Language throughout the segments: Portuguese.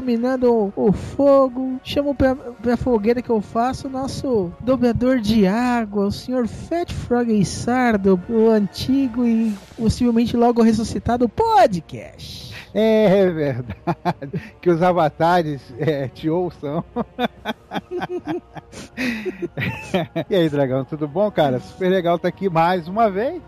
Dominando o fogo. Chamo pra, pra fogueira que eu faço o nosso dobrador de água, o senhor Fat Frog Sardo, o antigo e possivelmente logo ressuscitado podcast. É verdade. Que os avatares é, te ouçam. e aí, Dragão, tudo bom, cara? Super legal estar aqui mais uma vez.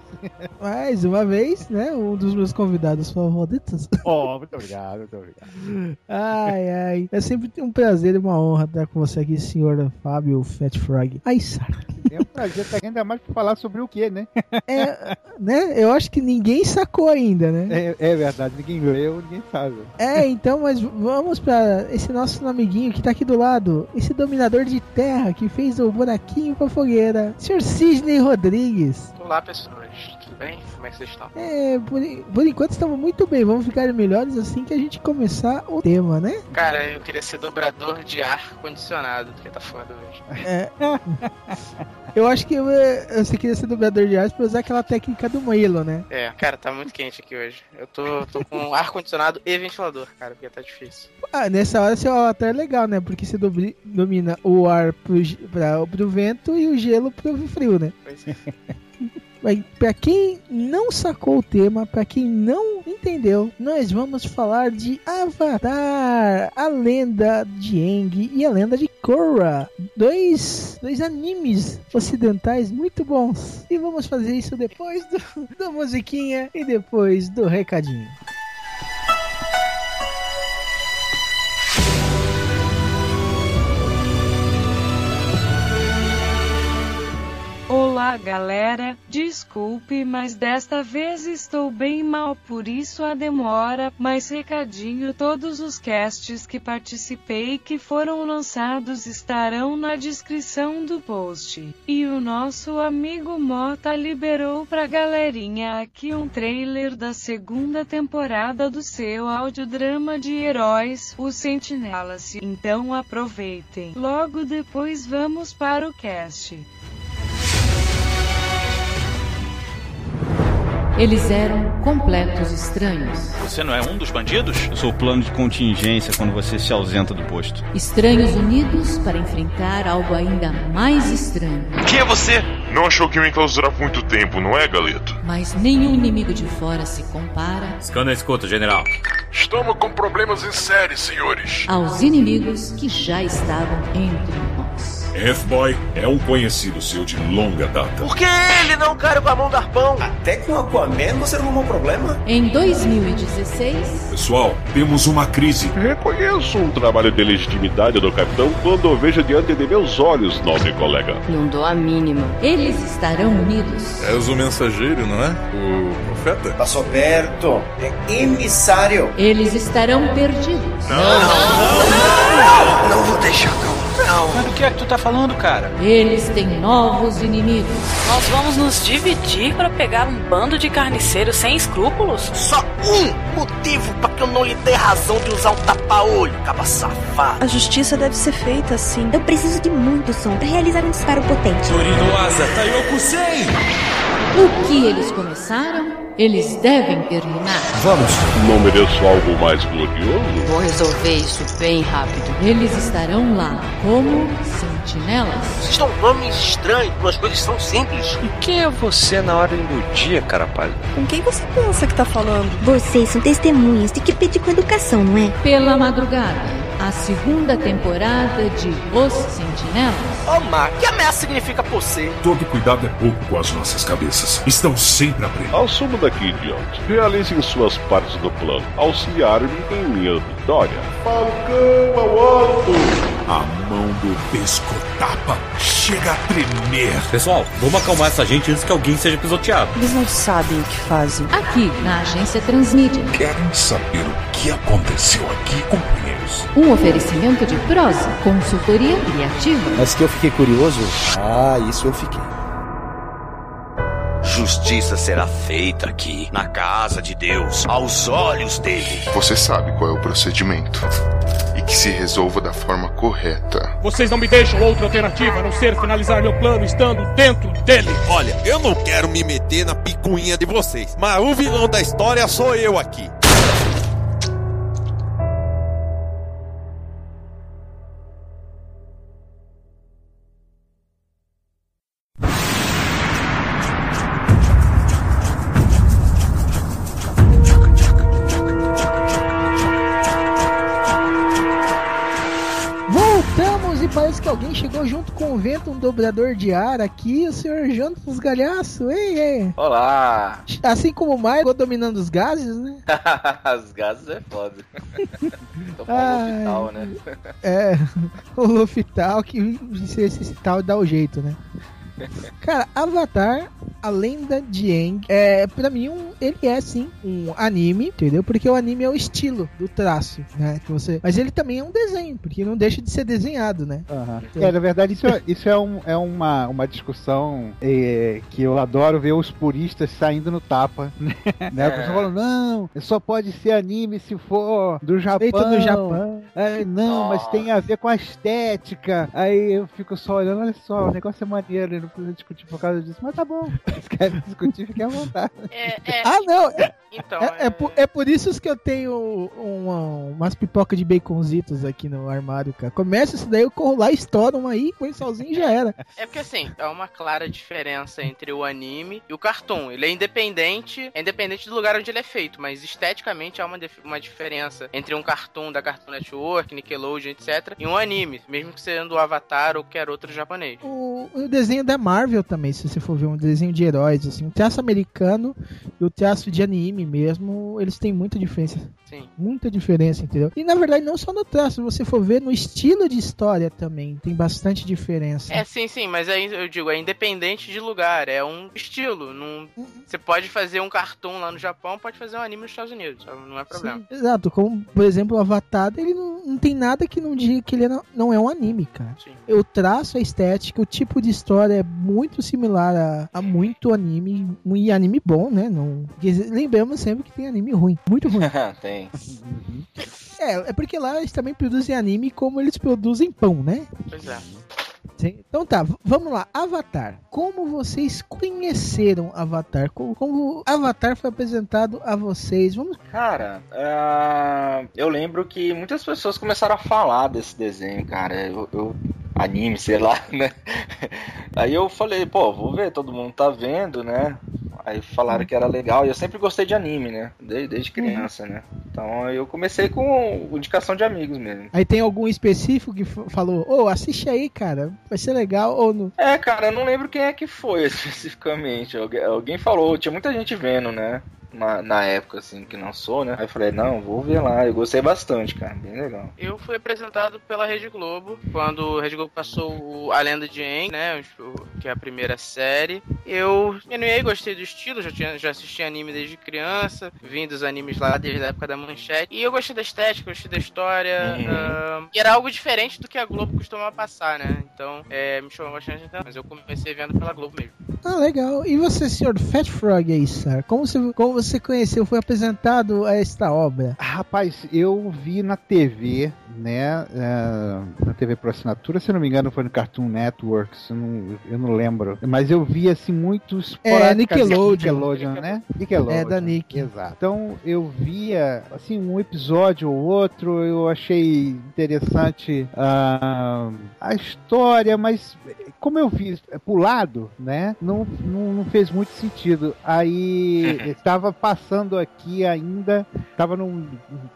Mais uma vez, né? Um dos meus convidados favoritos. Oh, muito obrigado, muito obrigado. Ai, ai. É sempre um prazer e uma honra estar com você aqui, senhor Fábio Fat Frog. Ai, Sara. É um prazer estar aqui, ainda mais para falar sobre o que, né? É, né? Eu acho que ninguém sacou ainda, né? É, é verdade, ninguém leu, ninguém sabe. É, então, mas vamos pra esse nosso amiguinho que tá aqui do lado, esse dominador de terra que fez o buraquinho com a fogueira, Sr. Sidney Rodrigues. Olá pessoas, tudo bem? Como é que vocês estão? É, por, por enquanto estamos muito bem, vamos ficar melhores assim que a gente começar o tema, né? Cara, eu queria ser dobrador de ar condicionado, porque tá foda hoje. É. Eu acho que eh, você queria ser dobrador de ar pra usar aquela técnica do Milo, né? É, cara, tá muito quente aqui hoje. Eu tô, tô com ar condicionado e ventilador, cara, porque tá difícil. Ah, nessa hora seu avatar é legal, né? Porque você dobri- domina o ar pro, pra, pro vento e o gelo pro frio, né? Pois é. Mas pra quem não sacou o tema, pra quem não entendeu, nós vamos falar de Avatar, a lenda de Aang e a lenda de Korra. Dois, dois animes ocidentais muito bons. E vamos fazer isso depois do, da musiquinha e depois do recadinho. Galera. Desculpe, mas desta vez estou bem mal, por isso a demora. Mas recadinho: todos os casts que participei que foram lançados estarão na descrição do post. E o nosso amigo Mota liberou pra galerinha aqui um trailer da segunda temporada do seu audiodrama de heróis, Os Sentinelas. Então aproveitem. Logo depois vamos para o cast. Eles eram completos estranhos. Você não é um dos bandidos? Eu sou o plano de contingência quando você se ausenta do posto. Estranhos unidos para enfrentar algo ainda mais estranho. Quem é você? Não achou que ia enclausurar por muito tempo, não é, Galeto? Mas nenhum inimigo de fora se compara Scanner escuta, general. Estamos com problemas em série, senhores. aos inimigos que já estavam entre nós. F-Boy é um conhecido seu de longa data. Por que ele não cara com a mão do arpão? Até com Aquaman você não arrumou problema? Em 2016, Pessoal, temos uma crise. Reconheço um trabalho de legitimidade do capitão quando o vejo diante de meus olhos, nobre colega. não dou a mínima. Eles estarão unidos. És o mensageiro, não é? O profeta? Passou perto. É emissário. Eles estarão perdidos. Não vou deixar, não. Não. Mas do que é que tu tá falando, cara? Eles têm novos inimigos. Nós vamos nos dividir para pegar um bando de carniceiros sem escrúpulos? Só um motivo pra que eu não lhe dê razão de usar um tapa-olho, caba safado. A justiça deve ser feita assim. Eu preciso de muito som para realizar um disparo potente. Torinoasa, Taiokusei! O que eles começaram, eles devem terminar. Não mereço algo mais glorioso? Vou resolver isso bem rápido. Eles estarão lá como sentinelas. Vocês são nomes estranhos, as coisas são simples. E quem é você na ordem do dia, cara pálido? Com quem você pensa que tá falando? Vocês são testemunhas de que pedi com educação, não é? Pela madrugada, a segunda temporada de Os Sentinelas. Ô, Mar, que ameaça significa por ser? Todo cuidado é pouco com as nossas cabeças. Estão sempre a prender. Assumo daqui, idiota. Realizem suas partes do plano. Auxiliar-me em minha vitória. Falcão ao alto! A mão do pescotapa chega a tremer. Pessoal, vamos acalmar essa gente antes que alguém seja pisoteado. Eles não sabem o que fazem. Aqui, na agência Transmídia. Querem saber o que aconteceu aqui, companheiros? Um oferecimento de prosa, consultoria criativa. Mas que eu fiquei curioso? Ah, isso eu fiquei. Justiça será feita aqui, na casa de Deus, aos olhos dele. Você sabe qual é o procedimento. E que se resolva da forma correta. Vocês não me deixam outra alternativa a não ser finalizar meu plano estando dentro dele. Olha, eu não quero me meter na picuinha de vocês, mas o vilão da história sou eu aqui. Dobrador de ar aqui, o senhor Jonas Galhaço. Ei, ei. Olá! Assim como o Maio dominando os gases, né? Os gases é foda. Tô com Ai, hospital, né? É, o Lufital que se esse tal dá o jeito, né? Cara, Avatar, a lenda de Aang, é, pra mim, um, ele é sim um anime, entendeu? Porque o anime é o estilo do traço, né? Que você... Mas ele também é um desenho, porque não deixa de ser desenhado, né? É, na verdade, isso, é, isso é, um, é uma, uma discussão é, que eu adoro ver os puristas saindo no tapa. Né? né? A pessoa fala, não, só pode ser anime se for do Japão. Feito no Japão. Aí, não, mas tem a ver com a estética. Aí eu fico só olhando, olha só, o negócio é maneiro, não precisa discutir por causa disso. Mas tá bom, se querem discutir, fiquem à vontade. Ah, não! É, Então, é, é por, é por isso que eu tenho uma, umas pipocas de baconzitos aqui no armário, cara. Começa isso daí, eu corro lá, estouro uma aí, põe sozinho e já era. É porque assim, há uma clara diferença entre o anime e o cartoon. Ele é independente, é independente do lugar onde ele é feito, mas esteticamente há uma, uma diferença entre um cartoon da Cartoon Network, Nickelodeon, etc. e um anime, mesmo que sendo o Avatar ou qualquer outro japonês. O, o desenho da Marvel também, se você for ver um desenho de heróis, assim, o traço americano e o traço de anime mesmo, eles têm muita diferença. Sim. Muita diferença, entendeu? E na verdade, não só no traço, se você for ver no estilo de história também, tem bastante diferença. É, sim, sim, mas aí eu digo, é independente de lugar, é um estilo. Não... Você pode fazer um cartoon lá no Japão, pode fazer um anime nos Estados Unidos, não é problema. Sim, exato, como por exemplo o Avatar, ele não, não tem nada que não diga que ele não, não é um anime, cara. Sim. O traço, a estética, o tipo de história é muito similar a, a muito anime, e anime bom, né? Não, porque sempre que tem anime ruim, muito ruim. tem. é, é porque lá eles também produzem anime como eles produzem pão, né? Pois é. Sim. Então tá, vamos lá. Avatar. Como vocês conheceram Avatar? Como, como Avatar foi apresentado a vocês? Vamos. Cara, ah, eu lembro que muitas pessoas começaram a falar desse desenho, cara. Eu, eu- anime, sei lá, né? Aí eu falei, pô, vou ver, todo mundo tá vendo, né? Aí falaram que era legal, e eu sempre gostei de anime, né? Desde, desde criança, né? Então eu comecei com indicação de amigos mesmo. Aí tem algum específico que falou, ô, assiste aí, cara, vai ser legal, ou não. É, cara, eu não lembro quem é que foi especificamente. Alguém, alguém falou, tinha muita gente vendo, né? Na, na época, assim, que lançou, né? Aí eu falei, não, vou ver lá. Eu gostei bastante, cara, bem legal. Eu fui apresentado pela Rede Globo, quando a Rede Globo passou o A Lenda de Aang, né, que é a primeira série. Eu animei, gostei do estilo, já, tinha, já assisti anime desde criança, vim dos animes lá desde a época da manchete. E eu gostei da estética, gostei da história, Uhum. ahn, e era algo diferente do que a Globo costumava passar, né, então é, me chamou bastante atenção, mas eu comecei vendo pela Globo mesmo. Ah, legal. E você, senhor Fat Frog aí, sir? Como você, como você conheceu, foi apresentado a esta obra? Rapaz, eu vi na TV, né? é, na TV por assinatura, se não me engano, foi no Cartoon Network, se eu não, eu não lembro. Mas eu vi assim muitos. É, Nickelodeon. Nickelodeon, né? Nickelodeon. É, da Nick. Exato. Então eu via assim um episódio ou outro, eu achei interessante ah, a história, mas como eu vi pulado, né? Não, não, não fez muito sentido. Aí estava passando aqui ainda, estava no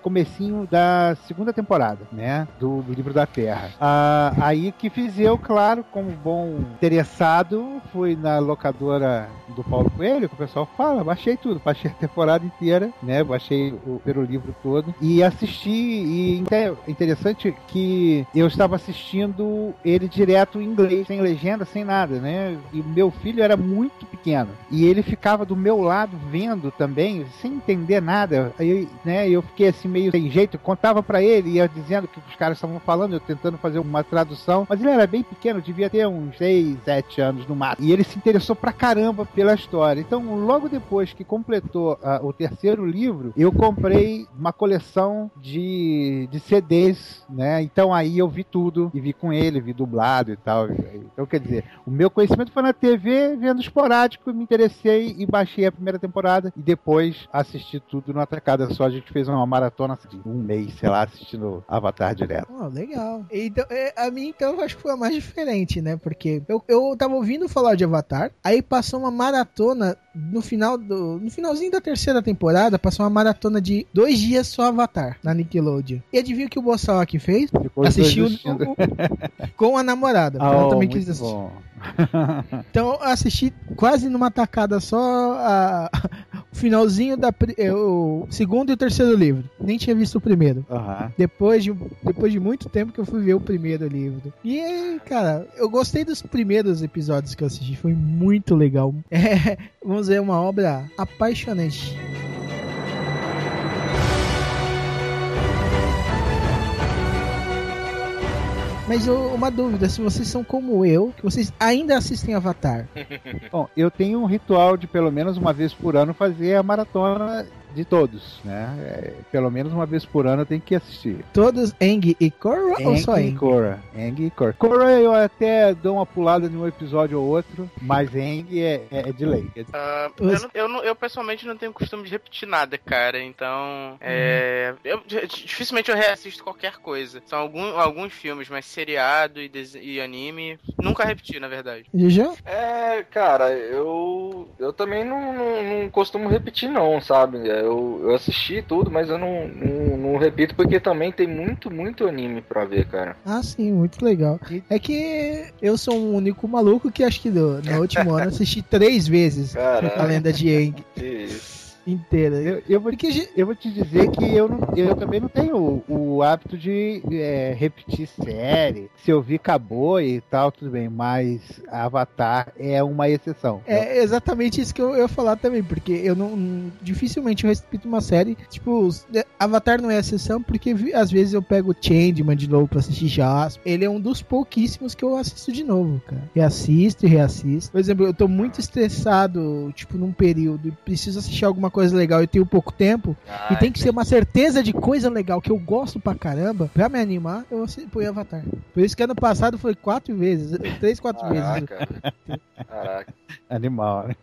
comecinho da segunda temporada, né, do, do livro da Terra. Ah, aí que fiz eu, claro, como bom interessado, fui na locadora do Paulo Coelho, que o pessoal fala, baixei tudo, baixei a temporada inteira, né, baixei o primeiro livro todo e assisti e interessante que eu estava assistindo ele direto em inglês, sem legenda, sem nada, né? E meu filho era muito pequeno e ele ficava do meu lado vendo também, sem entender nada. Aí, né, eu fiquei assim meio sem jeito, contava para ele, ia dizendo que os caras estavam falando, eu tentando fazer uma tradução, mas ele era bem pequeno, devia ter uns 6, 7 anos no máximo. E ele se interessou pra caramba pela história. Então, logo depois que completou uh, o terceiro livro, eu comprei uma coleção de, de CDs, né? Então aí eu vi tudo e vi com ele, vi dublado e tal. Então, quer dizer, o meu conhecimento foi na TV, vendo esporádico, me interessei e baixei a primeira temporada e depois assisti tudo numa tacada só. A gente fez uma maratona assim, um mês, sei lá, assistindo Avatar direto. Oh, legal. Então, é, a mim, então, eu acho que foi a mais diferente, né? Porque eu, eu tava ouvindo falar de Avatar, aí passou uma maratona no final do. No finalzinho da terceira temporada, passou uma maratona de dois dias só Avatar na Nickelodeon. E adivinha o que o Bossawak fez? Ficou Assistiu o- o- com a namorada. Ah, ela oh, também quis assistir. bom. Então eu assisti quase numa tacada só a- finalzinho da eh, o segundo e o terceiro livro. Nem tinha visto o primeiro. Aham. Depois de, depois de muito tempo que eu fui ver o primeiro livro. E, cara, eu gostei dos primeiros episódios que eu assisti. Foi muito legal. É, vamos dizer, uma obra apaixonante. Mas ô, uma dúvida, se vocês são como eu, que vocês ainda assistem Avatar. Bom, eu tenho um ritual de pelo menos uma vez por ano fazer a maratona de todos, né? É, pelo menos uma vez por ano eu tenho que assistir. Todos Eng e Korra ou só Eng e? Korra. Eng e Korra. Korra eu até dou uma pulada de um episódio ou outro, mas Eng é, é, é de lei. Ah, eu, não- eu, não- eu, pessoalmente não tenho costume de repetir nada, cara. Então, é, eu, dificilmente eu reassisto qualquer coisa. São algum, alguns filmes, mas seriado e, e anime, nunca repeti, na verdade. Já? É, cara, eu eu também não, não, não costumo repetir não, sabe? Eu, eu assisti tudo, mas eu não, não, não repito porque também tem muito, muito anime pra ver, cara. Ah, sim, muito legal. É que eu sou um único maluco que acho que no, no último ano assisti três vezes Caraca. a lenda de Que isso. Inteira. Eu, eu, vou, eu vou te dizer que eu, não, eu também não tenho o, o hábito de é, repetir série. Se eu vi, acabou e tal, tudo bem. Mas Avatar é uma exceção. É exatamente isso que eu ia falar também, porque eu não. Dificilmente eu repito uma série. Tipo, é, Avatar não é exceção, porque às vezes eu pego Changeman de novo pra assistir Jasper. Ele é um dos pouquíssimos que eu assisto de novo, cara. Reassisto e reassisto. Por exemplo, eu tô muito estressado, tipo, num período e preciso assistir alguma coisa legal e tenho pouco tempo. Ah, e tem que ser uma certeza de coisa legal que eu gosto pra caramba. Pra me animar, eu ponho Avatar. Por isso que ano passado foi quatro vezes. Três, quatro vezes. Caraca. Caraca. Animal, né?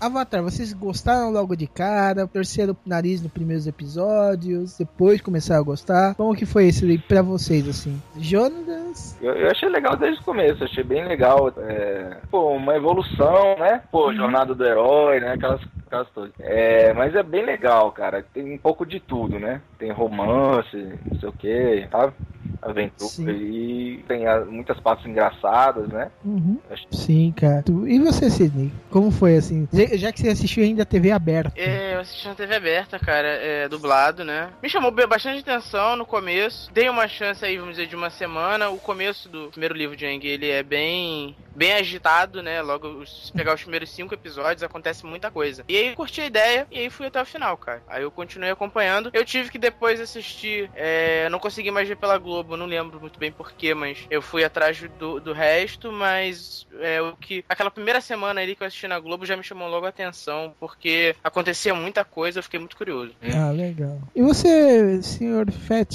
Avatar, vocês gostaram logo de cara? Torceram o nariz nos primeiros episódios? Depois começaram a gostar? Como que foi esse aí pra vocês, assim? Jonas? Eu, eu achei legal desde o começo, achei bem legal. É, pô, uma evolução, né? Pô, jornada do herói, né? Aquelas, coisas. É, mas é bem legal, cara. Tem um pouco de tudo, né? Tem romance, não sei o que, sabe? Aventura Sim. e tem muitas partes engraçadas, né? Uhum. Sim, cara. E você, Sidney? Como foi, assim? Já que você assistiu ainda a TV aberta. É, eu assisti na TV aberta, cara, é, dublado, né? Me chamou bastante atenção no começo. Dei uma chance aí, vamos dizer, de uma semana. O começo do primeiro livro de Aang, ele é bem bem agitado, né? Logo, se pegar os primeiros cinco episódios, acontece muita coisa. E aí curti a ideia e aí fui até o final, cara. Aí eu continuei acompanhando. Eu tive que depois assistir, é, não consegui mais ver pela Globo, não lembro muito bem porquê, mas eu fui atrás do, do resto, mas é, o que. Aquela primeira semana ali que eu assisti na Globo já me chamou logo a atenção, porque acontecia muita coisa, eu fiquei muito curioso. Ah, legal. E você, senhor Fat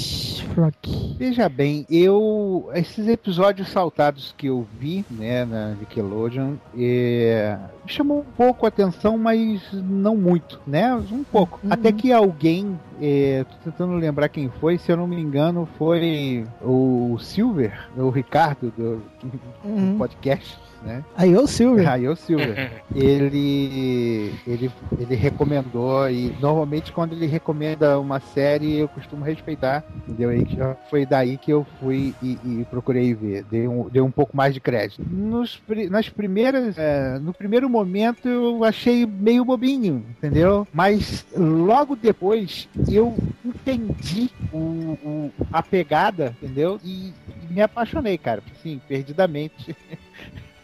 Flock? Veja bem, eu. Esses episódios saltados que eu vi, né, na Nickelodeon, é, chamou um pouco a atenção, mas não muito, né? Um pouco. Uhum. Até que alguém, é, tô tentando lembrar quem foi, se eu não me engano, foi o Silver, o Ricardo do, do Uhum. podcast. Né? Aí eu, Silver. Aí eu, Silver. ele, ele, ele recomendou e normalmente quando ele recomenda uma série eu costumo respeitar, entendeu? Já foi daí que eu fui e, e procurei ver, dei um, dei um pouco mais de crédito. Nos, nas primeiras, é, no primeiro momento eu achei meio bobinho, entendeu? Mas logo depois eu entendi o, o- a pegada, entendeu? E, e me apaixonei, cara, assim, perdidamente.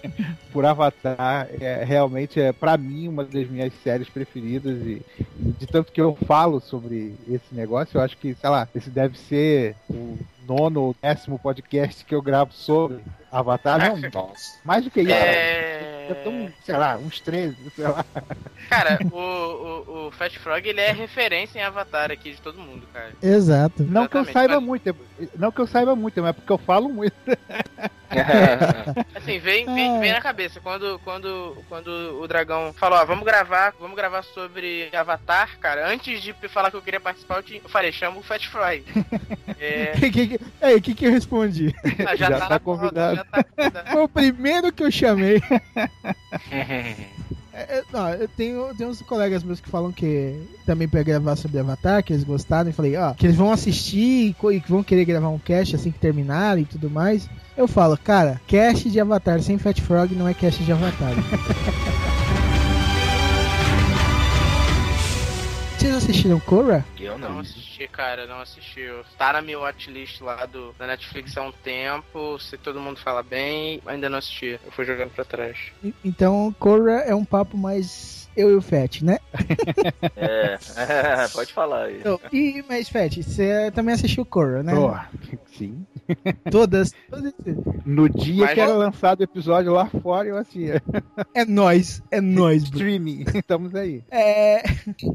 por Avatar é realmente é para mim uma das minhas séries preferidas e, e de tanto que eu falo sobre esse negócio, eu acho que, sei lá, esse deve ser o nono ou décimo podcast que eu gravo sobre Avatar, não, nossa, mais do que isso. É... Eu tô, um, sei lá, uns 13, sei lá. Cara, o, o, o Fat Frog ele é referência em Avatar aqui de todo mundo, cara. Exato. Não que eu Exatamente, saiba mas- muito, não que eu saiba muito, mas é porque eu falo muito. Assim, vem, vem, vem na cabeça. Quando, quando, quando o dragão falou, ó, vamos gravar, vamos gravar sobre Avatar, cara. Antes de falar que eu queria participar, eu, te- eu falei, chama o Fat Fry. É, que, que, o que, que eu respondi? ah, já, Já tá, tá convidado. já tá convidado. Foi o primeiro que eu chamei. É, é, não, eu tenho, tenho uns colegas meus que falam que também pra gravar sobre Avatar, que eles gostaram, e falei, ó, que eles vão assistir e e que vão querer gravar um cast assim que terminar e tudo mais. Eu falo, cara, cast de Avatar sem Fat Frog não é cast de Avatar. assistiram Korra? Eu Não assisti, cara, não assisti. Tá na minha watchlist lá do, da Netflix há um tempo. Se todo mundo fala bem, ainda não assisti. Eu fui jogando pra trás. Então, Korra é um papo mais eu e o Fat, né? É, pode falar aí. Então, e, mas, Fat, você também assistiu Korra, né? Pô, sim. Todas. todas No dia Mas- que era lançado o episódio lá fora, eu assistia. É nóis, é nóis, bro. Streaming, estamos aí. É,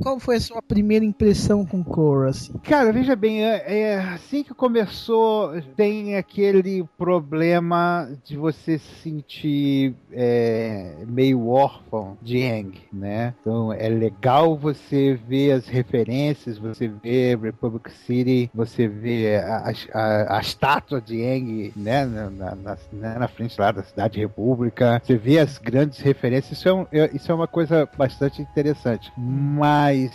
qual foi a sua primeira impressão com Korra? Assim? Cara, veja bem, é, é, assim que começou, tem aquele problema de você se sentir é, meio órfão de Aang, né? Então é legal você ver as referências, você vê Republic City, você vê a, a, a estátua de Aang, né? Na, na, na- né, na frente lá da Cidade República, você vê as grandes referências, isso é, um- é- isso é uma coisa bastante interessante. Mas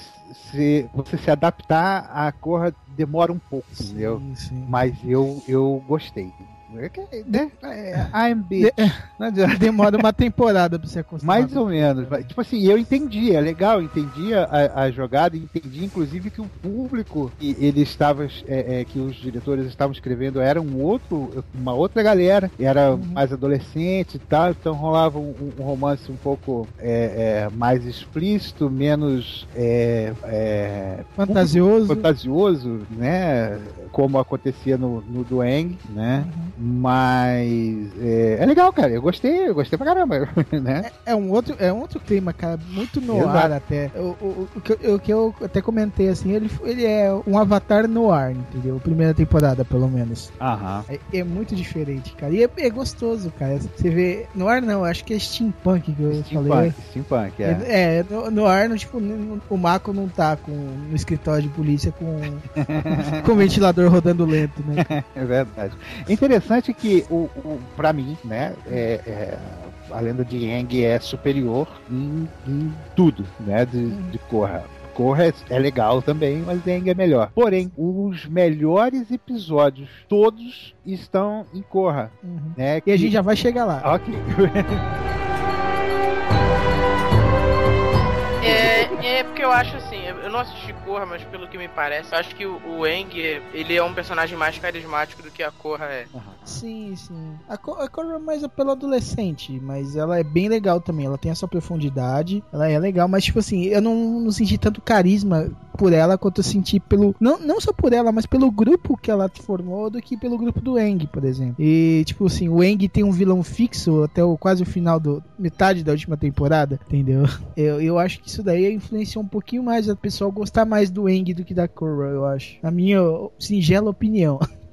se você se adaptar à Korra demora um pouco, entendeu? sim. Mas eu, eu gostei. É né? É. Não adianta. Demora uma temporada pra você acostumar. Mais ou menos. Tipo assim, eu entendi, é legal, entendi a, a jogada, entendi inclusive que o público que ele estava, é, é, que os diretores estavam escrevendo era um outro, uma outra galera, era mais adolescente e tal, então rolava um, um romance um pouco é, é, mais explícito, menos Fantasioso. fantasioso, né? Como acontecia no, no Dueng, né? Mas é, é legal, cara. Eu gostei, eu gostei pra caramba, né? É um outro, é um outro clima, cara, muito no ar até. O, o, que eu, até comentei assim, ele, ele é um avatar no ar, entendeu? Primeira temporada, pelo menos. Aham. É, é muito diferente, cara. E é, é gostoso, cara. Você vê. No ar não, acho que é steampunk que eu falei. Steampunk, steampunk, é. É, é, no, no ar, no, tipo, no- o Mako não tá com, no escritório de polícia com, com o ventilador rodando lento, né? É verdade. Interessante que, o, o, pra mim, né, é, é, a lenda de Yang é superior em, em tudo, né, de, de Korra. Korra é, é legal também, mas Yang é melhor. Porém, os melhores episódios, todos estão em Korra. Né, E a gente já vai chegar lá. Ok. É, é porque eu acho assim, eu não assisti Korra, mas pelo que me parece, eu acho que o, o Aang, ele é um personagem mais carismático do que a Korra é. Sim, sim. A, Co- a Korra é mais pelo adolescente, mas ela é bem legal também. Ela tem a sua profundidade, ela é legal, mas tipo assim, eu não, não senti tanto carisma por ela quanto eu senti pelo. Não, não só por ela, mas pelo grupo que ela formou do que pelo grupo do Eng, por exemplo. E tipo assim, o Eng tem um vilão fixo até o, quase o final do. metade da última temporada, entendeu? Eu, eu acho que isso daí influenciou um pouquinho mais a pessoa gostar mais do Eng do que da Korra, eu acho. Na minha singela opinião.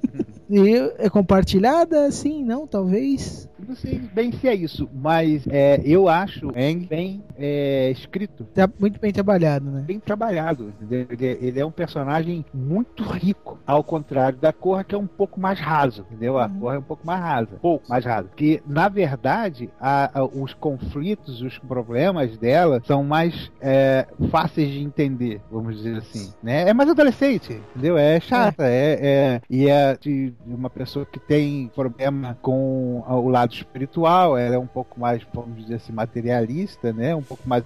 E é compartilhada? Sim, não, talvez. não sei bem se é isso, mas é, eu acho Eng bem é, escrito. Tá muito bem trabalhado, né? Bem trabalhado. Ele, ele é um personagem muito rico, ao contrário da Korra, que é um pouco mais raso, entendeu? A Korra é um pouco mais rasa, pouco mais rasa. Porque, na verdade, a- a- os conflitos, os problemas dela são mais é, fáceis de entender, vamos dizer assim. Né? É mais adolescente, entendeu? É chata, é, é- e é de de uma pessoa que tem problema com o lado espiritual, ela é um pouco mais, vamos dizer assim, materialista, né? Um pouco mais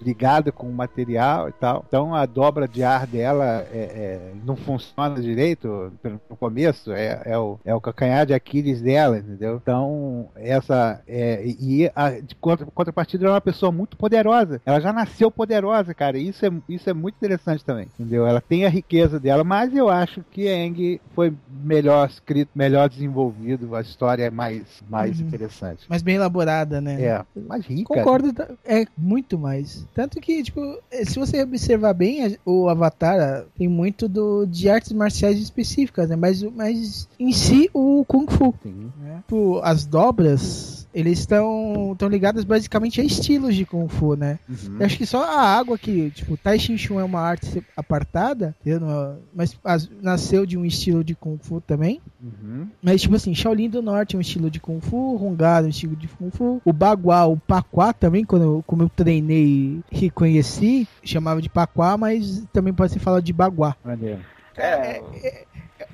ligada com o material e tal. Então a dobra de ar dela é- é, não funciona direito no começo, é, é, o, é o calcanhar de Aquiles dela, entendeu? Então, essa. É, e a, de contra, contrapartida, ela é uma pessoa muito poderosa. Ela já nasceu poderosa, cara. Isso é, isso é muito interessante também, entendeu? Ela tem a riqueza dela, mas eu acho que Eng foi melhor escrito, melhor desenvolvido, a história é mais, mais Uhum. interessante. Mas bem elaborada, né? É, mais rica. Concordo, tá- é muito mais. Tanto que, tipo, eh, se você observar bem, o Avatar ah, tem muito do, de artes marciais específicas, né? Mas, mas em si, o Kung Fu. Né? Tipo, as dobras, eles estão estão ligadas basicamente a estilos de Kung Fu, né? Uhum. Eu acho que só a água que, tipo, Tai Chi Chuan é uma arte apartada, não- mas as- nasceu de um estilo de Kung Fu também. Uhum. Mas, tipo assim, Shaolin do Norte é um estilo de Kung Fu, Hungado é um estilo de Kung Fu. O Bagua, o Paquá também, quando eu, como eu treinei e conheci, chamava de Paquá, mas também pode ser falado de Baguá. Maneiro. É,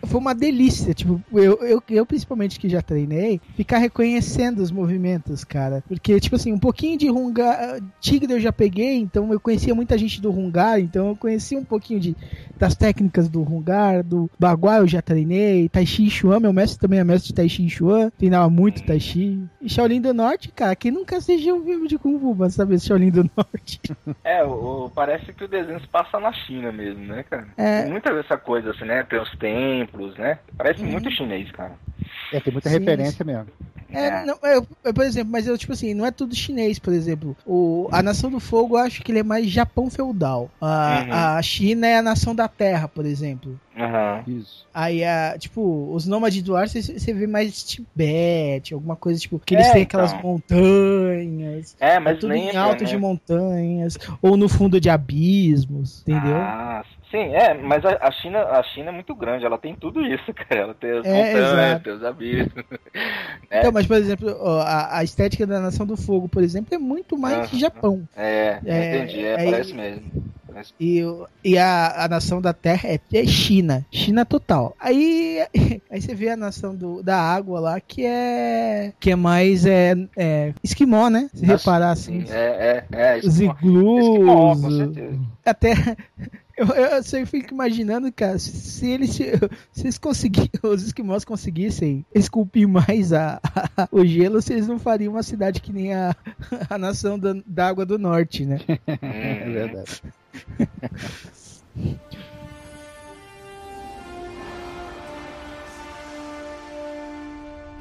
Foi uma delícia, tipo, eu, eu, eu principalmente que já treinei, ficar reconhecendo os movimentos, cara. Porque, tipo assim, um pouquinho de Hungar, Tigre eu já peguei, então eu conhecia muita gente do Hungar, então eu conhecia um pouquinho de, das técnicas do Hungar, do Baguá eu já treinei, Tai Chi Chuan, meu mestre também é mestre de Tai Chi Chuan, treinava muito Tai Chi. E Shaolin do Norte, cara, quem nunca assistiu um filme de Kung Fu pra saber Shaolin do Norte? É, o, parece que o desenho se passa na China mesmo, né, cara? É. Muita essa coisa assim, né? Tem os templos, né? Parece Uhum. muito chinês, cara. É, tem muita Sim, referência mesmo. É, não, eu, eu, por exemplo, mas eu, tipo assim, não é tudo chinês, por exemplo. O, a Nação do Fogo, eu acho que ele é mais Japão feudal. A, Uhum. a China é a Nação da Terra, por exemplo. Aham. Isso. Aí, a, tipo, os nômades do ar, você, você vê mais Tibete, alguma coisa, tipo, que eles É, têm aquelas então. montanhas. É, mas tudo nem em alto né? de montanhas, ou no fundo de abismos, entendeu? Ah, sim, é, mas a, a China, a China é muito grande, ela tem tudo isso, cara. Ela tem as É, montanhas, exato. tem os abismos. É, Então, mas, por exemplo, ó, a, a estética da Nação do Fogo, por exemplo, é muito mais Aham. Japão. é, É, entendi, é, aí- parece mesmo. Parece- E, e a, a nação da terra é, é China. China total. Aí, aí você vê a nação do, da água lá, que é. Que é mais é, é, esquimó, né? Se Nossa, reparar assim. sim, é, é, é. Os esquimó. iglus. Esquimó, com certeza. Até. Eu, eu só fico imaginando, cara, se, eles se, eles conseguirem, os esquimós conseguissem esculpir mais a, o gelo, se eles não fariam uma cidade que nem a, a nação da, da água do norte, né? É verdade.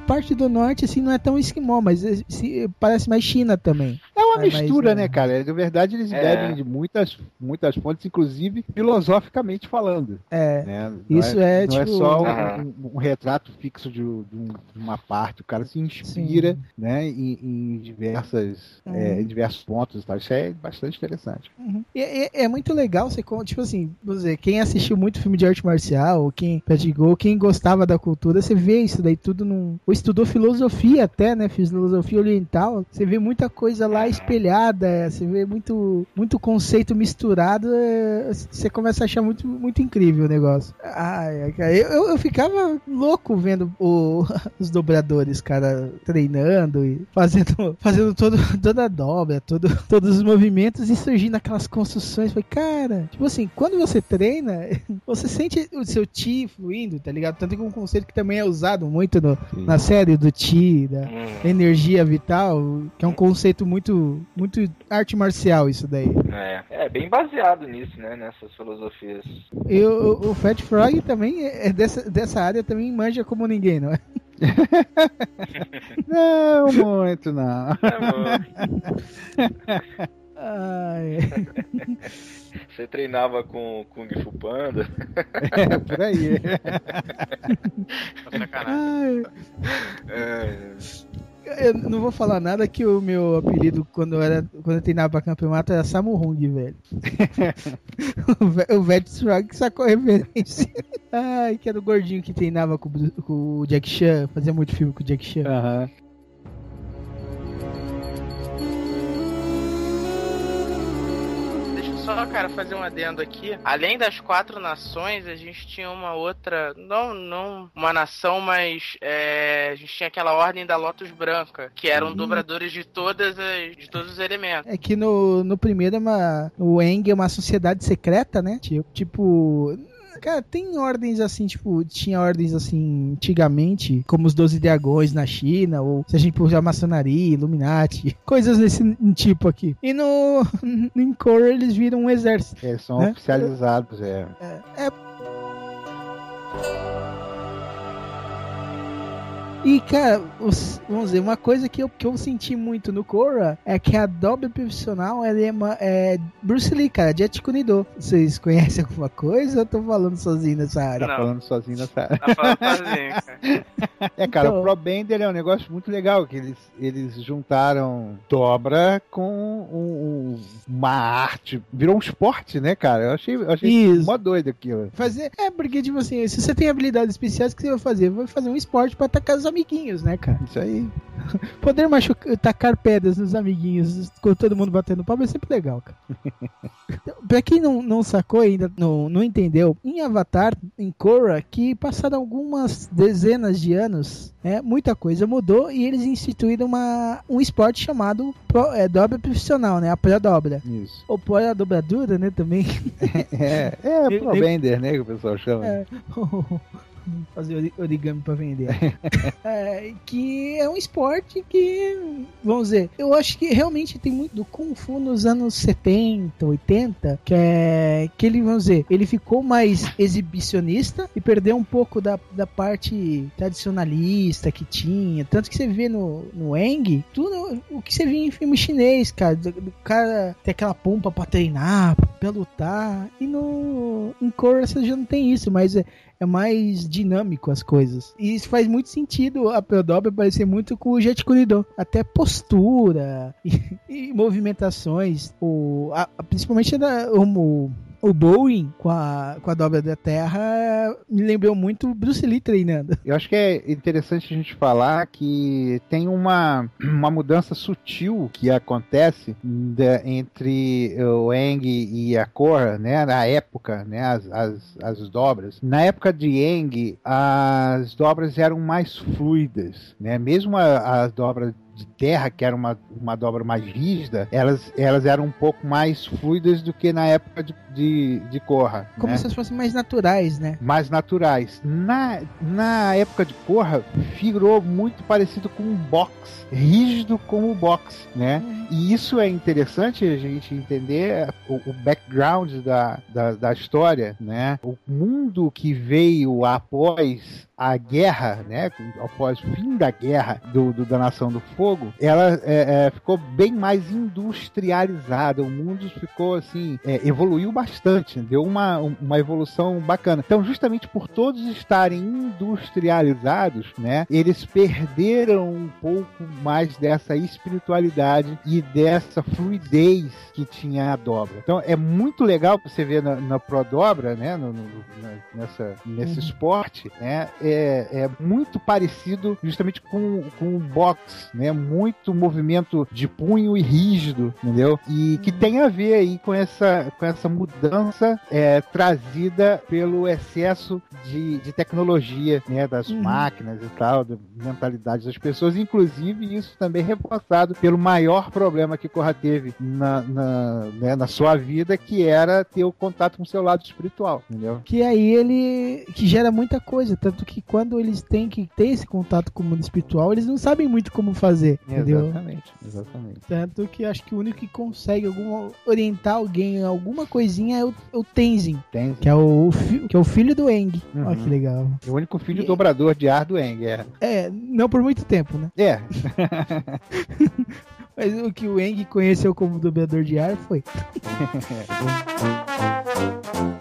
parte do norte, assim, não é tão esquimó, mas é- se- parece mais China também. É uma É, mas, mistura, é. né, cara? Na verdade, eles É. bebem de muitas, muitas fontes, inclusive filosoficamente falando. É. né? Isso é, não é tipo- só um, Aham. um retrato fixo de, um- de um- de uma parte. O cara se inspira Sim. né, em, em diversas, Uhum. é, em diversos pontos. e tal. Isso é bastante interessante. Uhum. E É, é muito legal você, tipo assim, dizer, quem assistiu muito filme de arte marcial, ou quem praticou, quem gostava da cultura, você vê isso daí tudo num. Ou estudou filosofia até, né? Filosofia oriental. Você vê muita coisa lá espelhada, é, você vê muito, muito conceito misturado. é, Você começa a achar muito, muito incrível o negócio. Ai, eu, eu, eu ficava louco vendo o- os dobradores, cara, treinando e fazendo, fazendo todo, toda a dobra, todo, todos os movimentos e surgindo aquelas construções. Falei, cara, tipo assim, quando você treina, você sente o seu chi fluindo, tá ligado? Tanto que um conceito que também é usado muito no- na série do chi, da Hum, energia vital, que é um conceito muito, muito arte marcial, isso daí. é, é bem baseado nisso, né? Nessas filosofias. E o, o Fat Frog também é dessa, dessa área, também manja como ninguém, não é? Não, muito não. Ai. Você treinava com Kung Fu Panda? É, por aí. Sacanagem. Ai. É, eu não vou falar nada que o meu apelido quando eu, era, quando eu treinava pra campeonato era Samurung, velho. o ve- o Vet Strong sacou a referência. Ai, que era o gordinho que treinava com, com o Jack Chan, fazia muito filme com o Jack Chan. Aham. Deixa só, cara, fazer um adendo aqui. Além das quatro nações, a gente tinha uma outra. Não, não uma nação, mas é, a gente tinha aquela ordem da Lotus Branca, que eram Hum. dobradores de todas as, de todos os elementos. É que no, no primeiro é uma. O Eng é uma sociedade secreta, né? Tipo. tipo Cara, tem ordens assim, tipo, tinha ordens assim antigamente, como os Doze Dragões na China, ou se a gente puxar maçonaria, Illuminati, coisas desse tipo aqui. E no, no Encore eles viram um exército. Eles são né? oficializados, é. É. E, cara, os- vamos dizer, uma coisa que eu, que eu senti muito no Korra é que a dobra profissional ela é, uma, é Bruce Lee, cara, Jet Kunido. Vocês conhecem alguma coisa ou eu tô falando sozinho nessa área? Tá falando sozinho nessa área. Tá falando sozinho, cara. É, cara, Então- o Pro Bender é um negócio muito legal, que eles, eles juntaram dobra com um- um- uma arte, virou um esporte, né, cara? Eu achei, eu achei Isso. mó doido aquilo. Fazer. É, porque, tipo assim, se você tem habilidades especiais, o que você vai fazer? Vai fazer um esporte pra atacar os amiguinhos, né, cara? Isso aí. Poder machucar, tacar pedras nos amiguinhos com todo mundo batendo palma é sempre legal, cara. Pra quem não, não sacou ainda, não, não entendeu, em Avatar, em Korra, que passaram algumas dezenas de anos, é, muita coisa mudou e eles instituíram uma, um esporte chamado pro, é, dobra profissional, né? A pré-dobra. Isso. Ou pré-dobradura, né, também. É, é Eu- Pro eu- Bender, né, que o pessoal chama. É. Fazer ori- origami pra vender. É, que é um esporte que, vamos dizer, eu acho que realmente tem muito do Kung Fu nos anos 70, 80, que é que ele, vamos dizer, ele ficou mais exibicionista e perdeu um pouco da, da parte tradicionalista que tinha. Tanto que você vê no, no Eng, tudo o que você vê em filme chinês, cara, do, do cara ter aquela pompa pra treinar, pra lutar. E no em Korra você já não tem isso, mas é, é mais dinâmico as coisas. E isso faz muito sentido a Pedobra parecer muito com o Jet Kunido. Até postura e, e movimentações. O, a- principalmente da, o, o Boeing com a, com a dobra da terra me lembrou muito Bruce Lee treinando. Eu acho que é interessante a gente falar que tem uma, uma mudança sutil que acontece entre o Eng e a Korra, né, na época, né, as, as, as dobras. Na época de Eng, as dobras eram mais fluidas, né, mesmo as dobras de terra, que era uma, uma dobra mais rígida, elas, elas eram um pouco mais fluidas do que na época de, de, de Korra. Como né? se fossem mais naturais, né? mais naturais. Na, na época de Korra, figurou muito parecido com um box, rígido como o box, né? E isso é interessante a gente entender o, o background da, da, da história, né? O mundo que veio após a guerra, né, após o fim da guerra do, do- da Nação do Fogo, ela é, é, ficou bem mais industrializada. O mundo ficou assim, é, evoluiu bastante, deu uma, uma evolução bacana. Então, justamente por todos estarem industrializados, né, eles perderam um pouco mais dessa espiritualidade e dessa fluidez que tinha a dobra. Então, é muito legal você ver na, na Pro Dobra, né, no- no- na- nessa, nesse Uhum. esporte, né, é, é muito parecido justamente com, com o box, né, muito movimento de punho e rígido, entendeu? E que tem a ver aí com essa, com essa mudança é, trazida pelo excesso de, de tecnologia, né, das Uhum. máquinas e tal, da mentalidade das pessoas, inclusive isso também reforçado pelo maior problema que Corra teve na, na, né, na sua vida, que era ter o contato com o seu lado espiritual, entendeu? Que aí ele. que gera muita coisa. Tanto que quando eles têm que ter esse contato com o mundo espiritual, eles não sabem muito como fazer. Entendeu? Exatamente, exatamente. Tanto que acho que o único que consegue alguma, orientar alguém em alguma coisinha é o, o Tenzin. Tenzin. Que é o, que é o filho do Eng. Olha Uhum. que legal. O único filho dobrador de ar do Eng, é. É, não por muito tempo, né? É. Mas o que o Eng conheceu como dobrador de ar foi.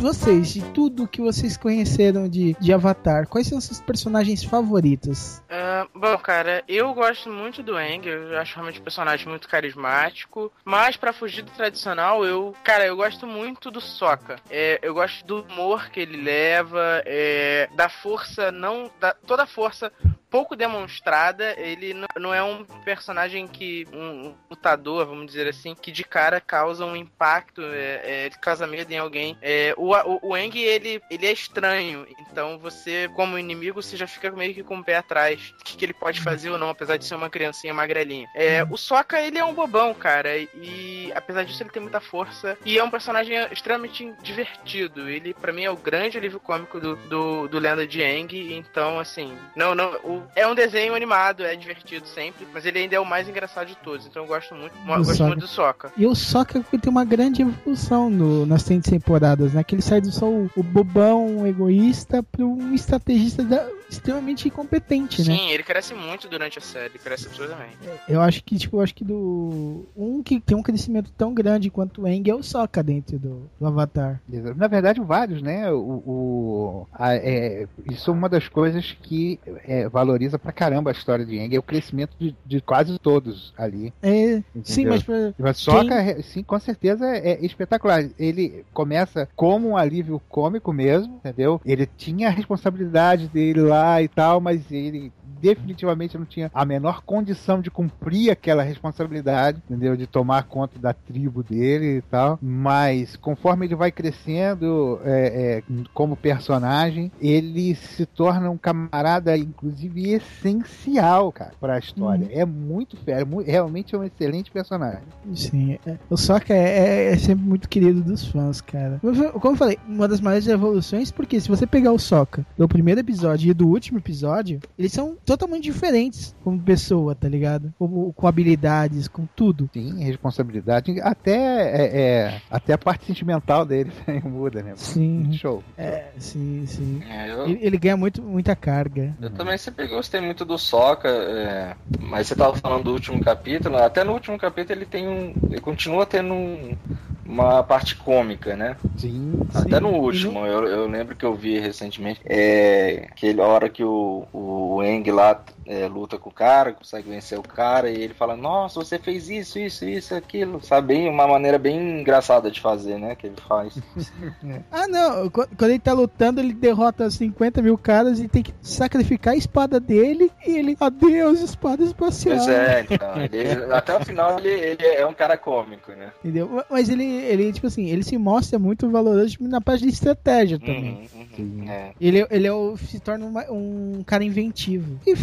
vocês, de tudo que vocês conheceram de, de Avatar, quais são seus personagens favoritos? Ah, bom, cara, eu gosto muito do Aang, eu acho realmente um personagem muito carismático, mas pra fugir do tradicional, eu, cara, eu gosto muito do Sokka. É, eu gosto do humor que ele leva, é, da força, não, da, toda a força pouco demonstrada, ele não- é um personagem que. um lutador, vamos dizer assim, que de cara causa um impacto, é, é, causa medo em alguém. É, o, o, o Aang, ele, ele é estranho, então você, como inimigo, você já fica meio que com o pé atrás. O que, que ele pode fazer ou não, apesar de ser uma criancinha magrelinha. É, o Sokka, ele é um bobão, cara, e apesar disso ele tem muita força, e é um personagem extremamente divertido. Ele, pra mim, é o grande alívio cômico do, do, do Lenda de Aang, então, assim, não, não, o- é um desenho animado, é divertido sempre, mas ele ainda é o mais engraçado de todos, então eu gosto muito, eu gosto Sokka. muito do Sokka. E o Sokka tem uma grande evolução no, nas 100 temporadas, né? Que ele sai do só o, o bobão egoísta para um estrategista da- extremamente incompetente, né? Sim, ele cresce muito durante a série, cresce absurdamente. Eu acho que, tipo, eu acho que do. Um que tem um crescimento tão grande quanto o Aang é o Sokka dentro do, do Avatar. Na verdade, vários, né? O, o- a- é, isso é uma das coisas que é, valoriza pra caramba a história de Aang, é o crescimento de, de quase todos ali. É, sim, mas pra. Mas Sokka, sim, com certeza é espetacular. Ele começa como um alívio cômico mesmo, entendeu? Ele tinha a responsabilidade dele lá e tal, mas ele definitivamente não tinha a menor condição de cumprir aquela responsabilidade, entendeu? De tomar conta da tribo dele e tal. Mas conforme ele vai crescendo é, é, como personagem, ele se torna um camarada, inclusive, essencial, cara, pra história. É muito fera, mu- realmente é um excelente personagem. Sim, é, o Sokka é, é- é sempre muito querido dos fãs, cara. Como eu- falei, uma das maiores evoluções, porque se você pegar o Sokka do primeiro episódio e do último episódio, eles são totalmente diferentes como pessoa, tá ligado? Com, com habilidades, com tudo. Sim, responsabilidade. Até, é, é, até a parte sentimental dele também muda, né? Sim. Show. É, sim, sim. É, eu- Ele, ele ganha muito, muita carga. Eu também sempre gostei muito do Soca, é, mas você tava falando do último capítulo, até no último capítulo ele tem um. ele continua tendo um- uma parte cômica, né? Sim. Até sim. no último, eu, eu lembro que eu vi recentemente, é, aquela hora que o, o Eng lá é, luta com o cara, consegue vencer o cara, e ele fala, nossa, você fez isso, isso, isso, aquilo, sabe? Bem, uma maneira bem engraçada de fazer, né? Que ele faz. Ah, não. qu- Quando ele tá lutando, ele derrota 50 mil caras e tem que sacrificar a espada dele e ele, adeus, espada espacial. Pois é, então, ele- até o final ele, ele é um cara cômico, né? Entendeu? Mas ele, ele, tipo assim, ele se mostra muito valoroso na parte de estratégia também. Uhum, uhum, é. Ele, ele é o, se torna uma- um cara inventivo. E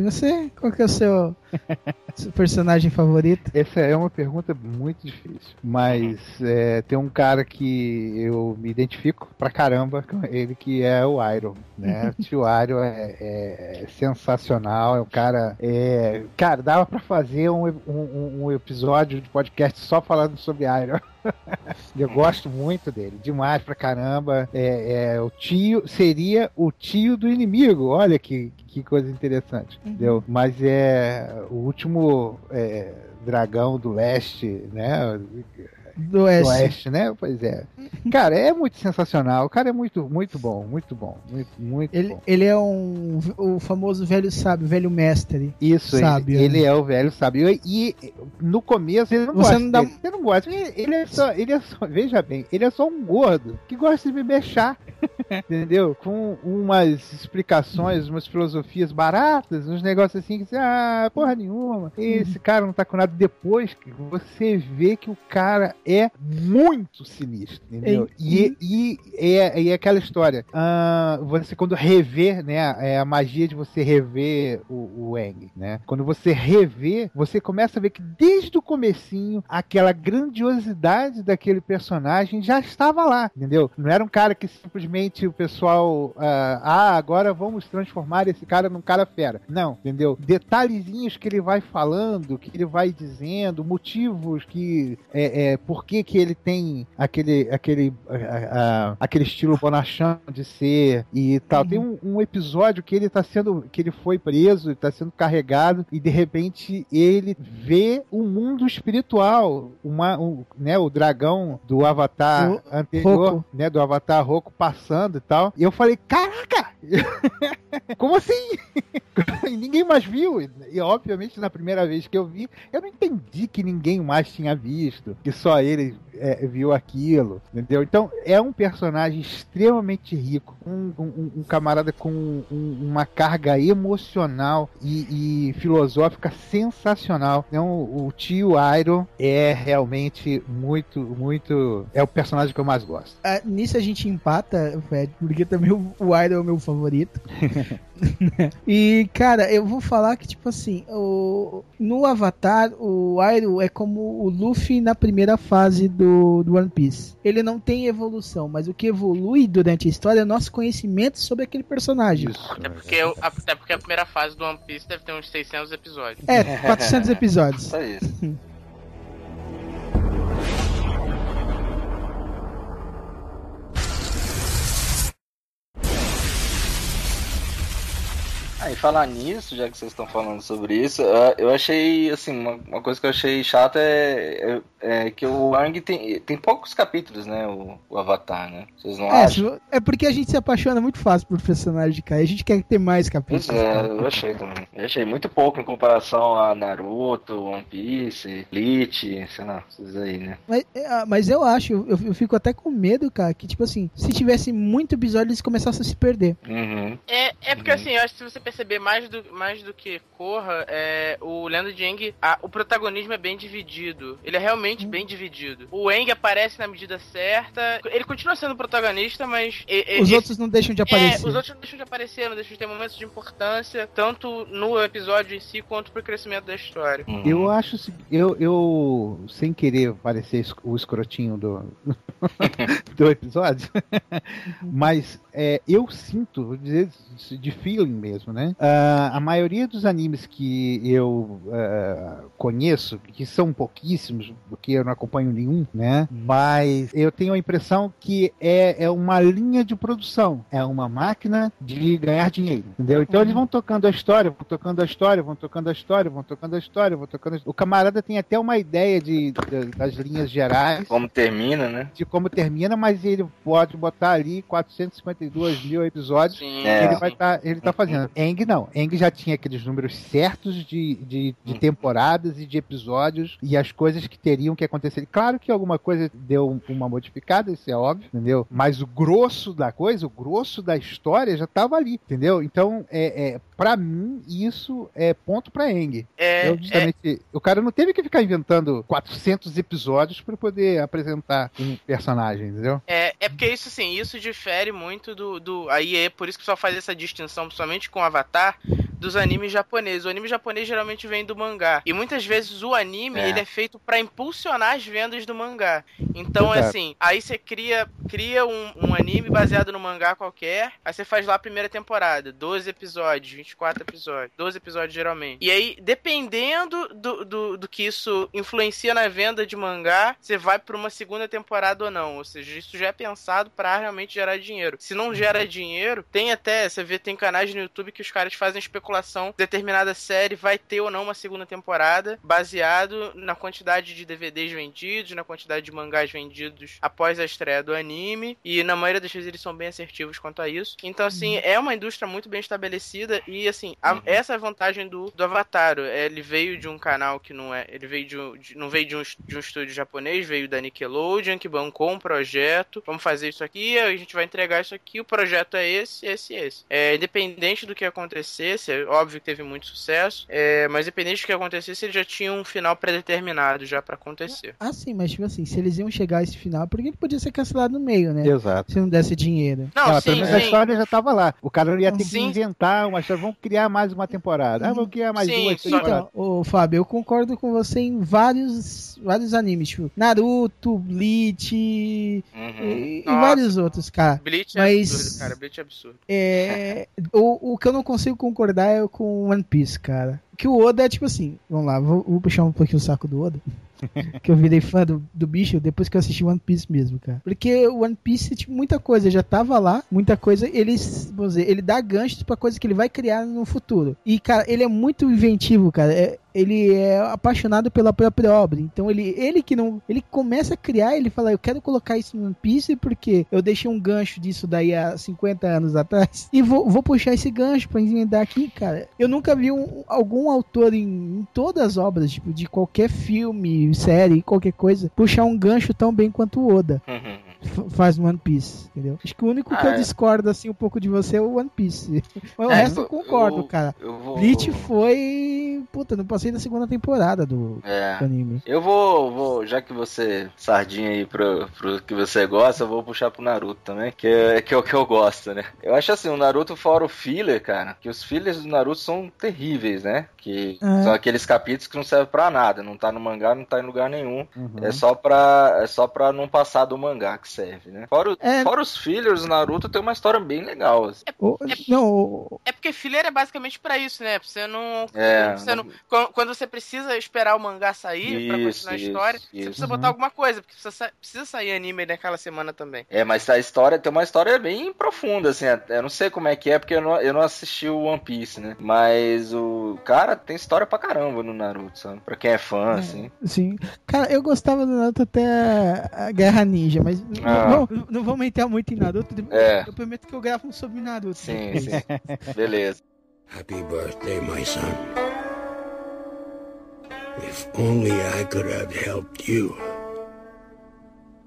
Você? Qual que é o seu, seu personagem favorito? Essa é uma pergunta muito difícil. Mas é, tem um cara que eu me identifico pra caramba com ele, que é o Iron. Né? O tio Iron é, é sensacional. É um cara. É, cara, dava pra fazer um, um- um episódio de podcast só falando sobre Iron. Eu gosto muito dele, demais pra caramba. É, é, o tio seria o tio do inimigo. Olha que, que coisa interessante, entendeu? Mas é o último é, dragão do leste, né? Do Oeste. oeste, né? Pois é. Cara, é muito sensacional. O cara é muito, muito bom, muito bom, muito, muito Ele, bom. ele é um o famoso velho sábio, velho mestre. Isso, sábio. ele, ele né? é o velho sábio. E, e no começo ele não Você gosta. não dá- dele. Você não gosta. Ele, ele é só, ele é só, veja bem, ele é só um gordo que gosta de beber chá. Entendeu? Com umas explicações, umas filosofias baratas, uns negócios assim que você, ah, porra nenhuma. Esse cara não tá com nada. Depois que você vê que o cara é muito sinistro, entendeu? E, e, é, e é aquela história. ah, você quando rever, né? É a magia de você rever o, o Eng, né? Quando você rever, você começa a ver que desde o comecinho aquela grandiosidade daquele personagem já estava lá, entendeu? Não era um cara que simplesmente o pessoal. ah, ah, agora vamos transformar esse cara num cara fera. Não, entendeu? Detalhezinhos que ele vai falando, que ele vai dizendo, motivos que. É, é, por que, que ele tem aquele, aquele, aquele estilo bonachão de ser e tal. Tem um, um episódio que ele tá sendo. que ele foi preso, está sendo carregado, e de repente ele vê o mundo espiritual. Uma, um, né, o dragão do Avatar O anterior, Roku. né? Do Avatar Roku passando e tal. E eu falei, caraca! Como assim? Ninguém mais viu. E obviamente na primeira vez que eu vi, eu não entendi que ninguém mais tinha visto, que só ele é, viu aquilo, entendeu? Então é um personagem extremamente rico, um, um- um camarada com um- uma carga emocional e, e filosófica sensacional. Então o tio Iron é realmente muito, muito. É o personagem que eu mais gosto. Ah, nisso a gente empata, Fred, porque também o, o Iron é o meu favorito. e, cara, eu vou falar que, tipo assim, o, no Avatar, o Iron é como o Luffy na primeira fase do, do One Piece. Ele não tem evolução, mas o que evolui durante a história é nosso conhecimento sobre aquele personagem. Até porque, eu- até porque a primeira fase do One Piece deve ter uns 600 episódios. É, 400 episódios. Só isso. Ah, e falar nisso, já que vocês estão falando sobre isso, ah, eu achei, assim, uma, uma coisa que eu achei chata é, é, é que o Wang tem, tem poucos capítulos, né, o, o Avatar, né? Vocês não É, acham? é porque a gente se apaixona muito fácil por personagem de Kai. A gente quer ter mais Pois capítulos. é, eu achei também. Eu achei muito pouco em comparação a Naruto, One Piece, Bleach, sei lá, esses aí, né? Mas, é, ah, mas eu acho, eu, eu fico até com medo, cara, que tipo assim, se tivesse muito episódio, eles começassem a se perder. Uhum. É, é porque assim, eu acho que se você perceber mais do, mais do que Korra, é, o Lendo de Aang, a- o protagonismo é bem dividido. Ele é realmente bem dividido. O Aang aparece na medida certa. Ele continua sendo protagonista, mas. e- e- Os esse- outros não deixam de aparecer. É, os outros não deixam de aparecer, não deixam de ter momentos de importância, tanto no episódio em si quanto pro crescimento da história. Eu acho, eu, eu sem querer parecer o escrotinho do, do episódio, mas é, eu sinto, vou dizer de feeling mesmo, né? Ah, a maioria dos animes que eu ah, conheço, que são pouquíssimos, porque eu não acompanho nenhum, né? Mas eu tenho a impressão que é, é uma linha de produção, é uma máquina de ganhar dinheiro, entendeu? Então eles vão tocando a história, vão tocando a história, vão tocando a história, vão tocando a história, vão tocando a... O camarada tem até uma ideia de, de- das linhas gerais, Como termina, né? de como termina, mas ele pode botar ali 452 mil episódios Sim. que É. ele vai tá, ele tá fazendo. Eng não. Eng já tinha aqueles números certos de, de, de temporadas e de episódios e as coisas que teriam que acontecer. Claro que alguma coisa deu uma modificada, isso é óbvio, entendeu? Mas o grosso da coisa, o grosso da história já tava ali, entendeu? Então, é, é, para mim, isso é ponto pra Eng. É, Eu, justamente, O cara não teve que ficar inventando 400 episódios para poder apresentar um personagem, entendeu? É, é porque isso, assim, isso difere muito do, do. Aí é por isso que pessoal faz essa distinção, principalmente com o Avatar, dos animes japoneses. O anime japonês geralmente vem do mangá. E muitas vezes o anime É. ele é feito pra impulsionar as vendas do mangá. Então, Exato. assim, aí você cria, cria um, um anime baseado no mangá qualquer, aí você faz lá a primeira temporada, 12 episódios, 24 episódios, 12 episódios geralmente. E aí, dependendo do, do, do que isso influencia na venda de mangá, você vai pra uma segunda temporada ou não. Ou seja, isso já é pensado pra realmente gerar dinheiro. Se não gera dinheiro, tem até, você vê, tem canais no YouTube que os caras fazem especulação, determinada série vai ter ou não uma segunda temporada, baseado na quantidade de DVDs vendidos, na quantidade de mangás vendidos após a estreia do anime, e na maioria das vezes eles são bem assertivos quanto a isso. Então, assim, é uma indústria muito bem estabelecida, e assim, a- essa é a vantagem do, do Avatar. É, Ele veio de um canal que não é. Ele veio de, um- de- não veio de um, de um estúdio japonês, veio da Nickelodeon, que bancou um projeto. Vamos fazer isso aqui, a gente vai entregar isso aqui. O projeto é esse, esse e esse. É, independente do que acontecesse, foi óbvio que teve muito sucesso, é, mas independente do que acontecesse, ele já tinha um final predeterminado já pra acontecer. Ah, sim, mas tipo assim, se eles iam chegar a esse final, porque ele podia ser cancelado no meio, né? Exato. Se não desse dinheiro. Não, Não, sim, pelo menos a sim. história já tava lá. O cara ia ter que Sim. inventar uma história. Vamos criar mais uma temporada. Ah, vamos criar mais Sim, duas temporadas. Então, ô, Fábio, eu concordo com você em vários, vários animes, tipo Naruto, Bleach Uhum. e, e vários outros, cara. Bleach é Mas- absurdo, cara. Bleach é absurdo. É, o, o que eu não consigo concordar é com One Piece, cara. Que o Oda é tipo assim, vamos lá, vou, vou puxar um pouquinho o saco do Oda. que eu virei fã do, do bicho depois que eu assisti One Piece mesmo, cara. Porque o One Piece, tipo, muita coisa já tava lá, muita coisa, ele, vamos dizer, ele dá ganchos pra coisa que ele vai criar no futuro. E, cara, ele é muito inventivo, cara. É- ele é apaixonado pela própria obra. Então ele, ele que não. Ele começa a criar, ele fala, eu quero colocar isso no One Piece porque eu deixei um gancho disso daí há 50 anos atrás. E vou, vou puxar esse gancho pra emendar aqui, cara. Eu nunca vi um- algum autor em, em todas as obras, tipo, de qualquer filme, série, qualquer coisa, puxar um gancho tão bem quanto o Oda f- faz no One Piece, entendeu? Acho que o único que Ah, eu é. discordo assim um pouco de você é o One Piece. Mas o É, resto eu eu- concordo, eu- cara. eu vou- Bleach foi. Puta, não passei da segunda temporada do, É. do anime. Eu vou, vou, já que você, sardinha aí pro, pro que você gosta, eu vou puxar pro Naruto também, que é, que é o que eu gosto, né? Eu acho assim, o Naruto fora o filler, cara, que os fillers do Naruto são terríveis, né? Que É. são aqueles capítulos que não servem pra nada, não tá no mangá, não tá em lugar nenhum. Uhum. É só pra é só pra não passar do mangá que serve, né? Fora, o- É. fora os fillers, o Naruto tem uma história bem legal. assim. O- não, o- É porque filler é basicamente pra isso, né? Pra você não. É, você não- quando, quando você precisa esperar o mangá sair pra Isso, continuar a isso, história, você isso. precisa Uhum. botar alguma coisa, porque precisa, sa- precisa sair anime naquela semana também. É, mas a história tem uma história bem profunda, assim. Eu não sei como é que é, porque eu não, eu não assisti o One Piece, né? Mas o cara tem história pra caramba no Naruto, sabe? Pra quem é fã, assim. Sim. Cara, eu gostava do Naruto até a Guerra Ninja, mas Ah. não, não vamos entrar muito em Naruto. É. Eu prometo que eu gravo um sobre Naruto. Sim, sim. Beleza. Happy birthday, my son. If only I could have helped you.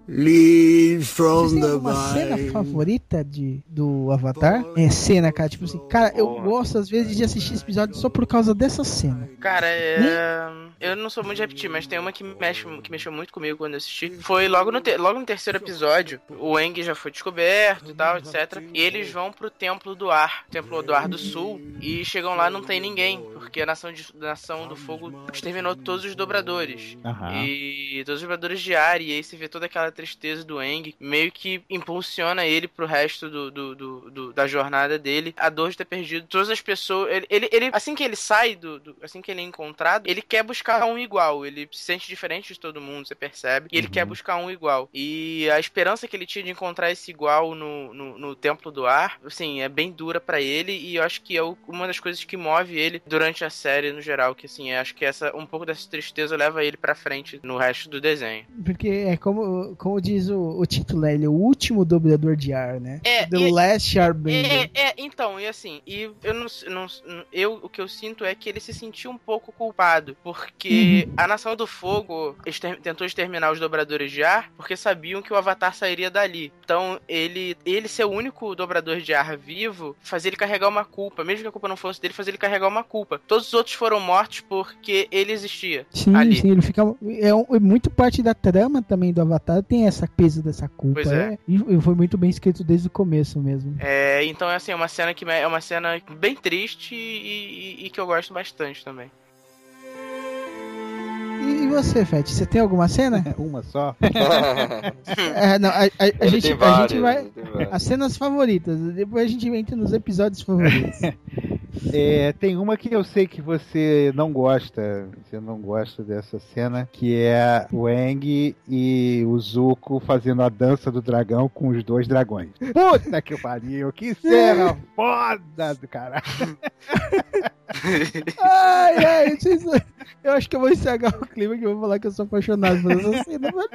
Lead Vocês from têm the alguma cena favorita de, do Avatar? É cena, cara. Tipo assim, cara, eu gosto às vezes de assistir esse episódio só por causa dessa cena. Cara, é... eu não sou muito de repetir, mas tem uma que, mexe, que mexeu muito comigo quando eu assisti. Foi logo no, te- logo no terceiro episódio. O Eng já foi descoberto e tal, etc. E eles vão pro Templo do Ar, Templo do Ar do Sul. E chegam lá não tem ninguém, porque a Nação, de, nação do Fogo exterminou todos os dobradores. Aham. E todos os dobradores de ar. E aí você vê toda aquela tristeza do Eng, meio que impulsiona ele pro resto do, do- do- do- da jornada dele. A dor de ter perdido todas as pessoas. Ele, ele, ele- assim que ele sai do, do- Assim que ele é encontrado, ele quer buscar um igual. Ele se sente diferente de todo mundo, você percebe. E ele quer buscar um igual. E a esperança que ele tinha de encontrar esse igual no, no, no Templo do Ar, assim, é bem dura pra ele. E eu acho que é o- uma das coisas que move ele durante a série no geral. Que assim, eu acho que essa um pouco dessa tristeza leva ele pra frente no resto do desenho. Porque é como, como diz o, o título, né? ele é o último dobrador de ar, né? É, The e- Last Airbender. É, é, então, e assim, e eu não, não- eu o que eu sinto é que ele se sentiu um pouco culpado, porque a Nação do Fogo exter- tentou exterminar os dobradores de ar, porque sabiam que o Avatar sairia dali. Então, ele ele ser o único dobrador de ar vivo, fazia ele carregar uma culpa, mesmo que a culpa não fosse dele, fazia ele carregar uma culpa. Todos os outros foram mortos porque ele existia Sim, ali. sim, ele fica. É, um- é muito parte da trama também do Avatar, tem essa peso dessa culpa. Pois é. E, e foi muito bem escrito desde o começo mesmo. É, então é assim, é uma cena que é uma cena bem triste e- e- e que eu gosto bastante também. E, você, Fete, você tem alguma cena? Uma só? É, não, a, a- a gente, tem a várias, gente vai. tem várias. As cenas favoritas, depois a gente entra nos episódios favoritos. É, tem uma que eu sei que você não gosta, você não gosta dessa cena, que é o Eng e o Zuko fazendo a dança do dragão com os dois dragões. Puta que pariu, que cena foda do caralho. ai, ai, eu acho que eu vou estragar o clima que eu vou falar que eu sou apaixonado por essa cena, mano.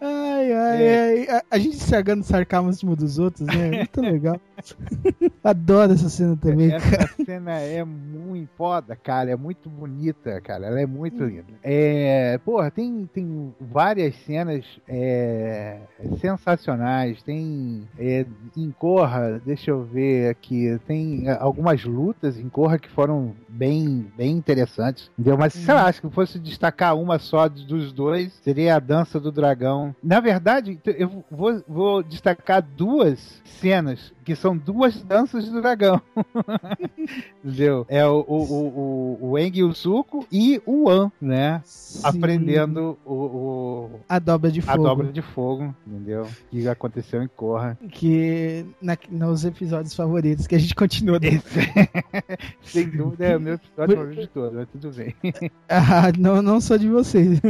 Ai, ai, É. ai. A, a gente estragando sarcasmo dos outros, né? É muito legal. Adoro essa cena também, Essa cara. cena é muito foda, cara. É muito bonita, cara. Ela é muito linda. É, porra, tem, tem várias cenas é, sensacionais. Tem é, em Corra, deixa eu ver aqui. Tem algumas lutas em Corra que foram bem, bem interessantes. Entendeu? Mas sei lá, acho que fosse destacar uma só dos dois, seria a dança do dragão. Na verdade, eu vou, vou destacar duas cenas que são duas danças do dragão. Entendeu? É o, o, o, o, o Eng e o Zuko e o An, né? Aprendendo o, o- A dobra de a fogo. dobra de fogo, entendeu? Que aconteceu em Korra. Que na, nos episódios favoritos que a gente continua. Sem dúvida é o meu episódio favorito de todos, mas tudo bem. Ah, não, não sou de vocês.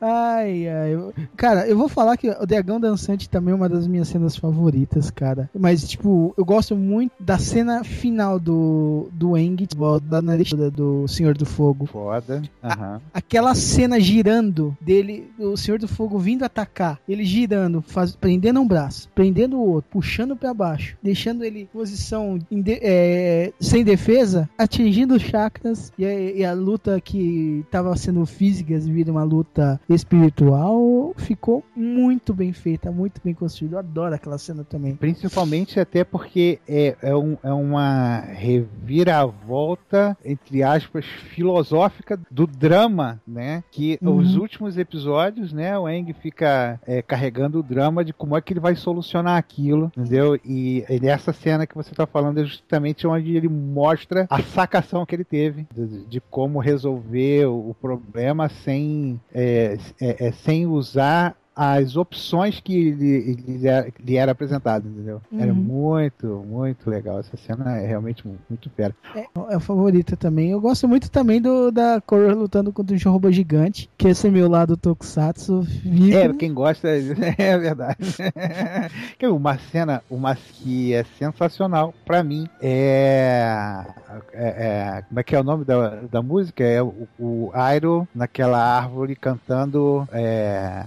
ai, ai. Cara, eu vou falar que o Dragão Dançante também é uma das minhas cenas favoritas, cara. Mas, tipo, eu gosto muito da cena final do, do Eng, tipo, da narrativa do Senhor do Fogo. Foda. Aham. Aquela cena girando dele, o Senhor do Fogo vindo atacar, ele girando, faz- prendendo um braço, prendendo o outro, puxando pra baixo, deixando ele em posição inde- é, sem defesa, atingindo os chakras e a, e a luta que tava sendo física vira uma luta espiritual, ficou muito bem feita, muito bem construída. Eu adoro aquela cena também. Principalmente até porque é, é, um- é uma reviravolta, entre aspas, filosófica do drama, né? Que Uhum. os últimos episódios, né? O Eng fica é, carregando o drama de como é que ele vai solucionar aquilo, entendeu? E, e nessa cena que você tá falando é justamente onde ele mostra a sacação que ele teve de, de como resolver o, o problema sem, é, é, é, sem usar as opções que lhe, lhe era- lhe era apresentado, entendeu? Era Uhum. muito, muito legal. Essa cena é realmente mu- muito fera. É, é a favorita também. Eu gosto muito também do da Korra lutando contra um robô gigante, que esse é meu lado Tokusatsu. Vive. É, quem gosta, é verdade. Que uma cena, uma que é sensacional pra mim é, é- é- como é que é o nome da, da música? É o, o Airo naquela árvore cantando é,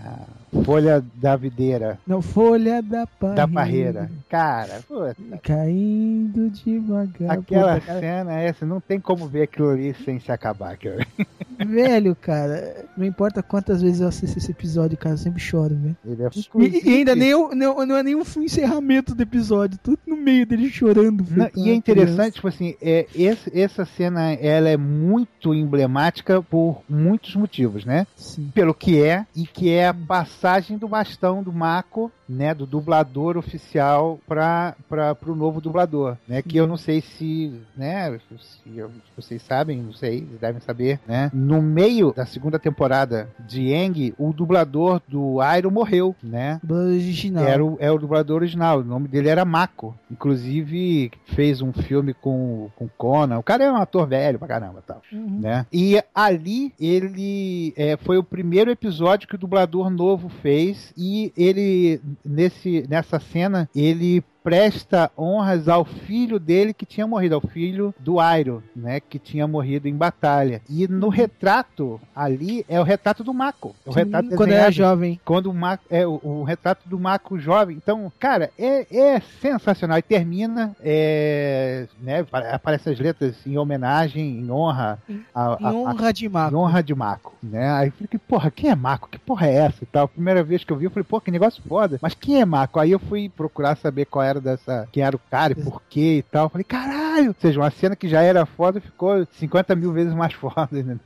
Folha da Videira. Não, folha da parreira. Da parreira. Cara, puta, Caindo devagar. aquela Puta, cena, essa, não tem como ver aquilo ali sem se acabar. Velho, cara, não importa quantas vezes eu assisto esse episódio, cara, eu sempre choro, velho. Ele é E, e ainda nem, não, não é nem o encerramento do episódio, tudo no meio dele chorando. Não, feito e é uma interessante, tipo assim, é, esse- essa cena ela é muito emblemática por muitos motivos, né? Sim. Pelo que é, e que é a passagem do bastão do Mako, né? Do dublador oficial para o novo dublador, né? Que eu não sei se, né? Se vocês sabem, não sei, devem saber, né? No meio da segunda temporada de Eng, o dublador do Iron morreu, né? Original. Era o, é o dublador original, o nome dele era Mako. Inclusive, fez um filme com, com Conan. O cara é um ator velho pra caramba tal. Uhum. Né? E ali ele é, foi o primeiro episódio que o dublador novo fez. E ele, nesse, nessa cena, ele presta honras ao filho dele que tinha morrido, ao filho do Iron, né, que tinha morrido em batalha. E no retrato ali é o retrato do Mako. É o Sim, retrato quando era jovem. Quando o Mako é o, o retrato do Mako jovem. Então, cara, é, é sensacional. E termina, é, né, aparecem as letras em homenagem, em honra a, Em honra de Mako. Em honra de Mako, né? Aí eu falei, que porra, quem é Mako? Que porra é essa e tal? Primeira vez que eu vi, eu falei, pô, que negócio foda. Mas quem é Mako? Aí eu fui procurar saber qual era dessa, quem era o cara e por quê e tal. Eu falei, caralho! Ou seja, uma cena que já era foda ficou 50 mil vezes mais foda, né?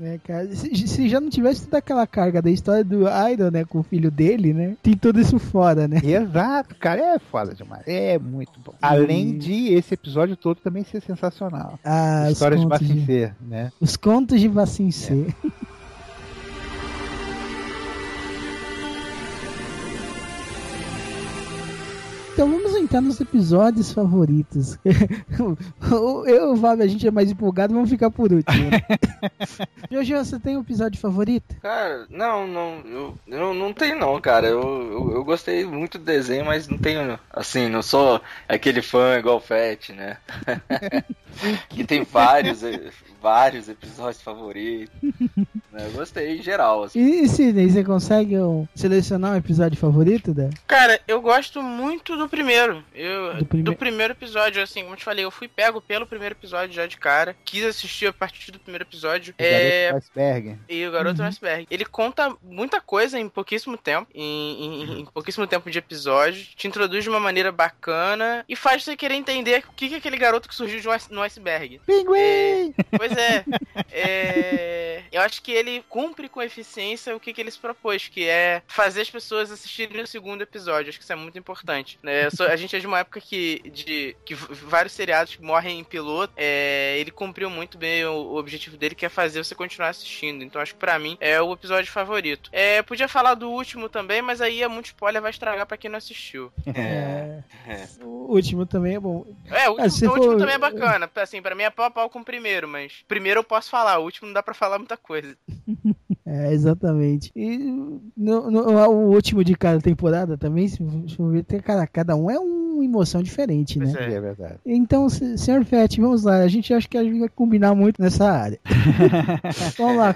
É, cara, se, se já não tivesse toda aquela carga da história do Iron, né, com o filho dele, né, tem tudo isso fora, né? Exato, cara, é foda demais. É muito bom. Além de esse episódio todo também ser sensacional. Ah, os História de contos de- Bacincê, né? Os contos de Vacincê. Então vamos entrar nos episódios favoritos. eu e o Fábio, a gente é mais empolgado, vamos ficar por último. né? Jojo, você tem um episódio favorito? Cara, não, não, eu, eu não tenho não, cara. Eu, eu, eu gostei muito do desenho, mas não tenho, assim, não sou aquele fã igual o Fett, né? que tem vários, eh, vários episódios favoritos. né? Eu gostei em geral. Assim. E, Sidney, você consegue um, selecionar um episódio favorito, né? Cara, eu gosto muito do primeiro. Eu, Do do, prime- primeiro episódio, assim, como eu te falei, eu fui pego pelo primeiro episódio já de cara. Quis assistir a partir do primeiro episódio. O É, garoto Iceberg. E o Garoto Uhum. Iceberg. Ele conta muita coisa em pouquíssimo tempo. Em, em- em pouquíssimo tempo de episódio. Te introduz de uma maneira bacana. E faz você querer entender o que, é aquele garoto que surgiu de um no iceberg. Pinguim! Pois é. É, Eu acho que ele cumpre com eficiência o que, que ele se propôs, que é fazer as pessoas assistirem o segundo episódio. Acho que isso é muito importante. né? Sou- a gente é de uma época que, de, que vários seriados que morrem em piloto, é, ele cumpriu muito bem o, o objetivo dele, que é fazer você continuar assistindo. Então acho que pra mim é o episódio favorito. É, podia falar do último também, mas aí é muito spoiler, vai estragar pra quem não assistiu. É. É. O último também é bom. É, o último, Ah, se o último for- também é bacana. Assim, pra mim é pau a pau com o primeiro, mas primeiro eu posso falar, o último não dá pra falar muita coisa. É, exatamente. E no, no- o último de cada temporada também, se for ver, cada, cada um é uma emoção diferente, né? Pois É verdade. Então, se- senhor Fett, vamos lá. A gente acha que a gente vai combinar muito nessa área. vamos lá,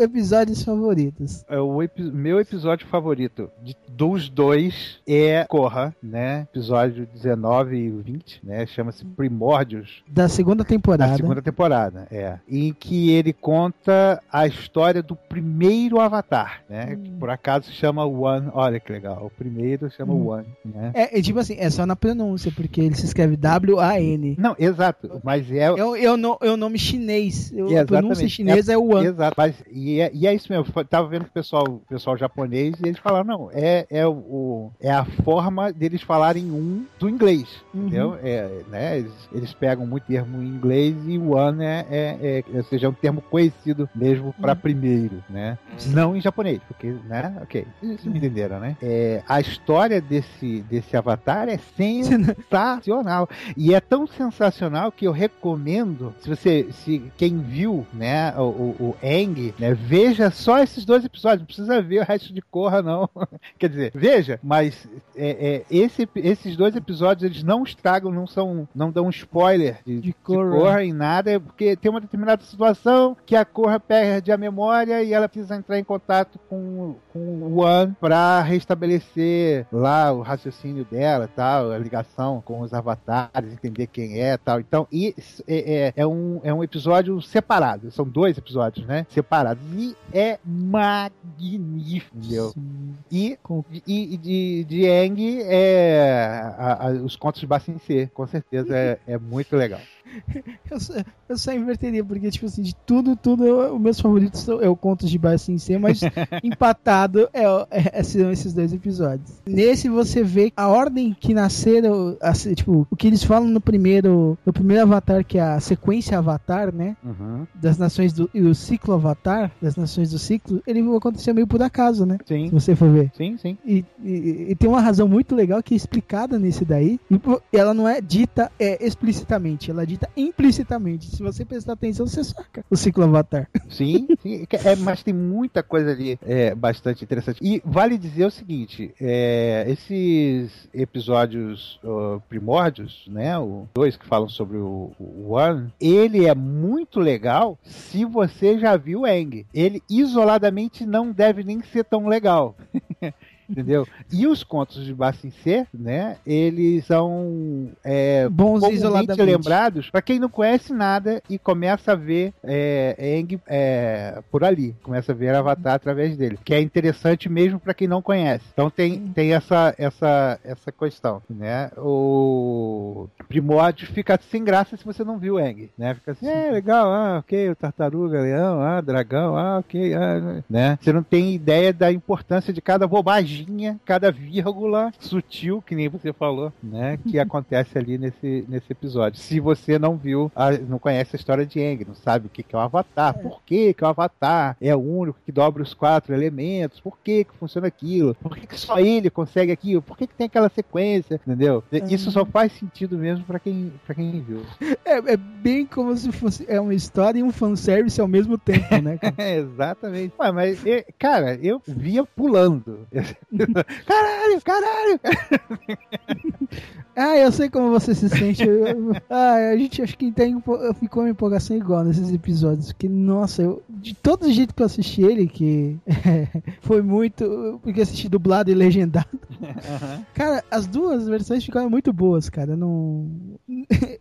episódios favoritos. É, O epi- meu episódio favorito de- dos dois é Corra, né? Episódio 19 e 20, né? Chama-se Primórdios. Da segunda temporada. Da segunda temporada, é. Em que ele conta a história do primeiro Avatar, né? Que por acaso se chama One. Olha que legal. O primeiro chama Hum. One, né? É, é tipo assim, é só na pronúncia, porque ele se escreve W-A-N. Não, exato. Mas é. É o, é o no- é o nome chinês. A pronúncia chinesa é, o One. Exato. Mas, e, é, e é isso mesmo. Eu tava vendo o pessoal, pessoal japonês e eles falaram, não, é, é, o, é a forma deles falarem um do inglês. Uhum. Entendeu? É, né, eles, eles pegam muito termo em inglês e o one é, é, é- ou seja, é um termo conhecido mesmo para Uhum. primeiro, né? Não em japonês, porque, né? Ok, vocês me entenderam, né? É, a história desse, desse avatar é sensacional. E é tão sensacional que eu recomendo, se você, se quem viu, né, o, o, o Aang, né, veja só esses dois episódios, não precisa ver o resto de Korra, não. Quer dizer, veja, mas é, é, esse, esses dois episódios, eles não estragam, não são, não dão spoiler de, de Korra. Korra em nada, é porque tem uma determinada situação que a Korra perde a memória e ela precisa entrar em contato com, com o One para restabelecer lá o raciocínio dela, tal, a ligação com os avatares, entender quem é, tal. Então, isso é, é, é um, é um episódio separado, são dois episódios, né? Separados e é magnífico, entendeu? E, e, e de, de Aang é a- a- os contos de Bassin C, com certeza é, é muito legal. Eu só, eu só inverteria, porque, tipo assim, de tudo, tudo, os meus favoritos são eu conto de baixo em C, mas empatado é, o- é- são esses dois episódios. Nesse você vê a ordem que nasceram, assim, tipo, o que eles falam no primeiro, no primeiro Avatar, que é a sequência Avatar, né? Uhum. Das nações do. E o ciclo Avatar, das nações do ciclo, ele aconteceu meio por acaso, né? Sim. Se você for ver. Sim, sim. E, e- e tem uma razão muito legal que é explicada nesse daí. E ela não é dita é, explicitamente, ela é dita implicitamente. Se você prestar atenção, você saca o ciclo Avatar. Sim, sim. É, mas tem muita coisa ali é, bastante interessante. E vale dizer o seguinte: é, esses episódios ó, primórdios, né? O dois que falam sobre o, o One, ele é muito legal se você já viu Eng. Ele isoladamente não deve nem ser tão legal. Entendeu? E os contos de Bassin C, né? Eles são é, Bons isoladamente. lembrados para quem não conhece nada e começa a ver é, Aang é, por ali, começa a ver Avatar através dele, que é interessante mesmo para quem não conhece. Então tem, tem essa, essa, essa questão, né? O Primórdio fica sem graça se você não viu Aang, né? Fica assim, é legal, ah, ok, o tartaruga, leão, ah, dragão, ah, ok, ah, né? Você não tem ideia da importância de cada cada vírgula sutil, que nem você falou, né? Que acontece ali nesse, nesse episódio. Se você não viu, a- não conhece a história de Aang, não sabe o que que é o Avatar, por que que o Avatar é o único que dobra os quatro elementos, por que que funciona aquilo, por que que só ele consegue aquilo, por que que tem aquela sequência, entendeu? Isso só faz sentido mesmo pra quem, pra quem viu. É, é bem como se fosse é uma história e um fanservice ao mesmo tempo, né? É, exatamente. Ué, mas, cara, eu via pulando. Caralho, caralho! Ah, eu sei como você se sente. Eu- ah, a gente acho que tem, ficou uma empolgação igual nesses episódios. Que, nossa, eu, de todo jeito que eu assisti ele, que foi muito. Porque assisti dublado e legendado. Cara, as duas versões ficaram muito boas, cara. Não,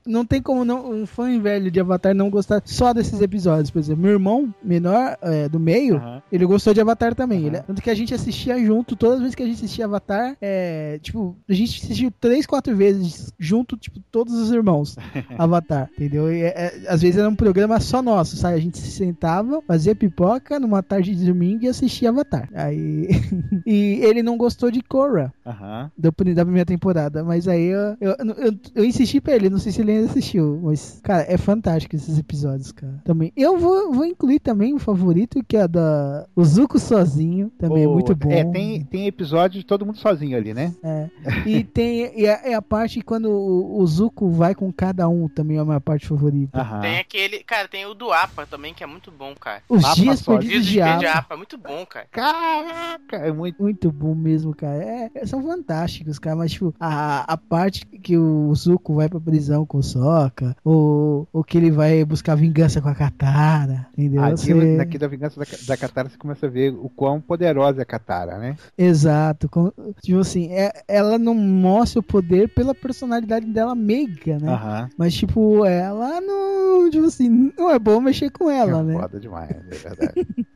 não tem como não, um fã velho de Avatar não gostar só desses episódios. Por exemplo, meu irmão menor, é, do meio, ele gostou de Avatar também. Ele- tanto que a gente assistia junto, todas as vezes que a gente assistia Avatar, é, tipo, a gente assistiu três, quatro vezes junto, tipo, todos os irmãos. Avatar, entendeu? E, é, às vezes era um programa só nosso, sabe? A gente se sentava, fazia pipoca numa tarde de domingo e assistia Avatar. Aí. e ele não gostou de Korra Aham. da, da primeira temporada. Mas aí eu, eu, eu, eu insisti pra ele, não sei se ele assistiu. Mas, cara, é fantástico esses episódios, cara. Também. Eu vou, vou incluir também o favorito, que é da. O Zuko sozinho. Também é O- muito bom. É, tem, tem episódio de todo mundo sozinho ali, né? É. E tem e é, é a parte quando o, o Zuko vai com cada um também é a minha parte favorita. Tem aquele. Cara, tem o do APA também, que é muito bom, cara. Os Mapa dias perdidos Dias de Apa. APA, é muito bom, cara. Caraca, é muito. Muito bom mesmo, cara. É, é- são fantásticos, cara. Mas, tipo, a, a parte que o Zuko vai pra prisão com o Sokka, ou, ou que ele vai buscar vingança com a Katara, entendeu? Aqui, Você- Aqui da Vingança da, da Katara você começa a ver o quão poderosa é a Katara, né? Exato. com- tipo assim, é- ela não mostra o poder pela personalidade dela meiga, né? Aham. Mas, tipo, ela não. Tipo assim, não é bom mexer com ela, é né? foda demais, é verdade.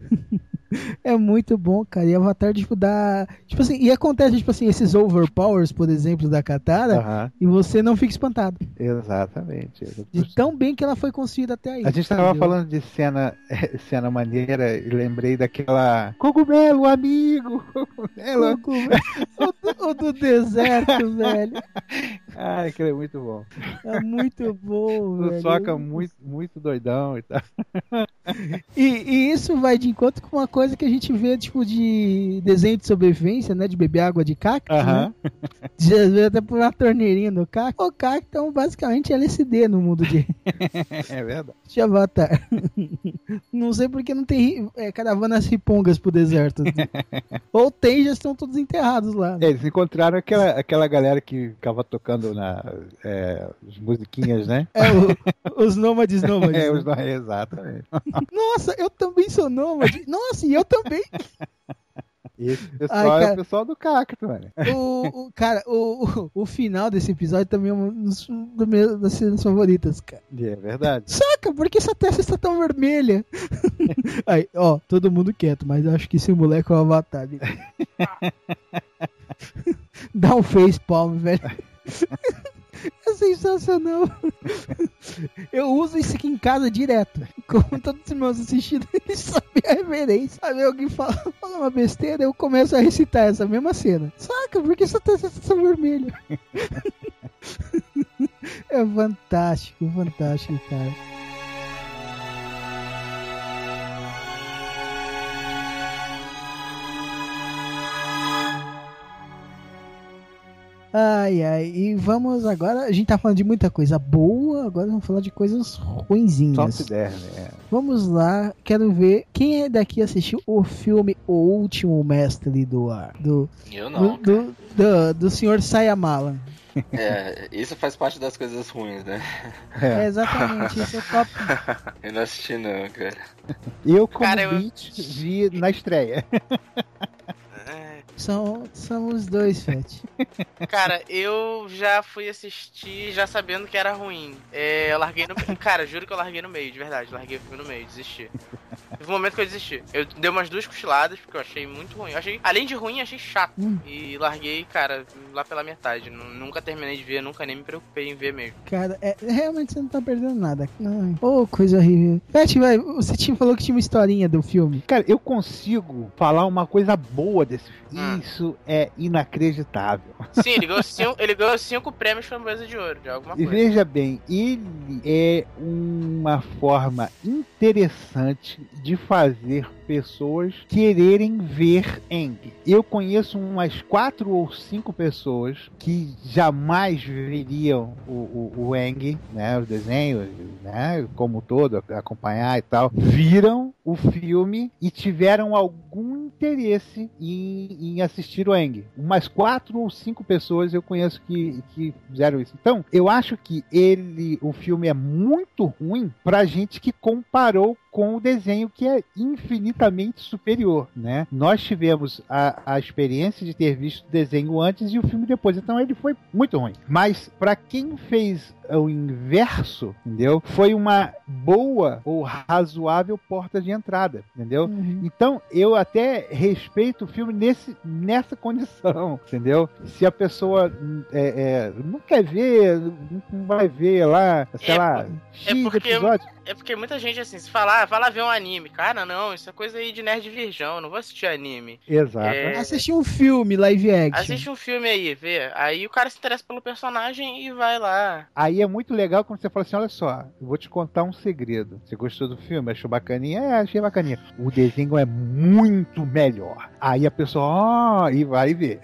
É muito bom, cara. E Avatar, tipo, dá. Tipo assim, e acontece, tipo assim, esses overpowers, por exemplo, da Katara, e você não fica espantado. Exatamente. De tão bem que ela foi construída até aí. A gente tava entendeu? falando de cena, cena maneira e lembrei daquela. Cogumelo, amigo! Cogumelo! o, do, o do deserto, velho. Ah, aquele é muito bom. É muito bom, O velho. Soca muito, muito doidão e tal. E, e isso vai de encontro com uma coisa que a gente vê, tipo, de desenho de sobrevivência, né? De beber água de cacto, Aham. né? De, às vezes até por uma torneirinha no cacto. O cacto é um, basicamente LSD no mundo de, É verdade. de Avatar. Não sei porque não tem é, caravanas ripongas pro deserto. Ou tem, já estão todos enterrados lá. né? É, Eles encontraram aquela, aquela galera que ficava tocando na, é, as musiquinhas, né? É, o- os nômades nômades. É, né? os nômades, exatamente. Nossa, eu também sou nômade. Nossa, e eu também. Esse pessoal Ai, é cara. o pessoal do cacto, mano. O, o- cara, o, o, o final desse episódio também é um do meu- das cenas favoritas, cara. É verdade. Saca, por que essa testa está tão vermelha? Aí, ó, todo mundo quieto, mas eu acho que esse moleque é o avatar. dele. Dá um face palm, velho. É sensacional. Eu uso isso aqui em casa direto. Como todos os meus assistidos, eles sabem a referência. Aí alguém fala, fala uma besteira, eu começo a recitar essa mesma cena. Saca, por que essa testa está tão vermelha? É fantástico, fantástico, cara. Ai, ai, e vamos agora. A gente tá falando de muita coisa boa, agora vamos falar de coisas ruinzinhas. se der, né? Vamos lá, quero ver quem é daqui assistiu o filme O Último Mestre do Ar. Do, Eu não. do, do, do, do senhor Sayamala. É, isso faz parte das coisas ruins, né? É, exatamente, isso é top. Eu não assisti não, cara. Eu, como Cara, eu- Beat, vi na estreia. São, são os dois, Fete. Cara, eu já fui assistir já sabendo que era ruim. É, eu larguei no. Cara, juro que eu larguei no meio, de verdade. Larguei o filme no meio, desisti. Teve um momento que eu desisti. Eu dei umas duas cochiladas, porque eu achei muito ruim. Eu achei, além de ruim, achei chato. E larguei, cara, lá pela metade. Nu- Nunca terminei de ver, nunca nem me preocupei em ver mesmo. Cara, é, realmente você não tá perdendo nada. Ai, Ô, coisa horrível. Fete, vai, você tinha, falou que tinha uma historinha do filme. Cara, eu consigo falar uma coisa boa desse filme. Ah. Isso é inacreditável. Sim, ele ganhou cinco, ele ganhou cinco prêmios Framboesa de Ouro, de alguma E coisa. veja bem, ele é uma forma interessante de fazer pessoas quererem ver Eng. Eu conheço umas quatro ou cinco pessoas que jamais veriam o, o, o Eng, né, o desenho, né, como todo, acompanhar e tal, viram o filme e tiveram algum interesse em, em assistir o Eng. Umas quatro ou cinco pessoas eu conheço que, que fizeram isso. Então, eu acho que ele, o filme é muito ruim pra gente que comparou com o desenho que é infinitamente superior, né? Nós tivemos a, a experiência de ter visto o desenho antes e o filme depois, então ele foi muito ruim. Mas para quem fez o inverso, entendeu? Foi uma boa ou razoável porta de entrada, entendeu? Uhum. Então eu até respeito o filme nesse, nessa condição, entendeu? Se a pessoa é, é, não quer ver, não vai ver lá, sei é, lá, X é porque, episódios. É porque muita gente assim, se falar, ah, vai lá ver um anime. Cara, não, isso é coisa aí de nerd virgão, não vou assistir anime. Exato. É... Assistir um filme live action. Assiste um filme aí, vê. Aí o cara se interessa pelo personagem e vai lá. Aí é muito legal quando você fala assim: olha só, eu vou te contar um segredo. Você gostou do filme? Achou bacaninha? É, achei bacaninha. O desenho é muito melhor. Aí a pessoa, ó, oh, e vai ver.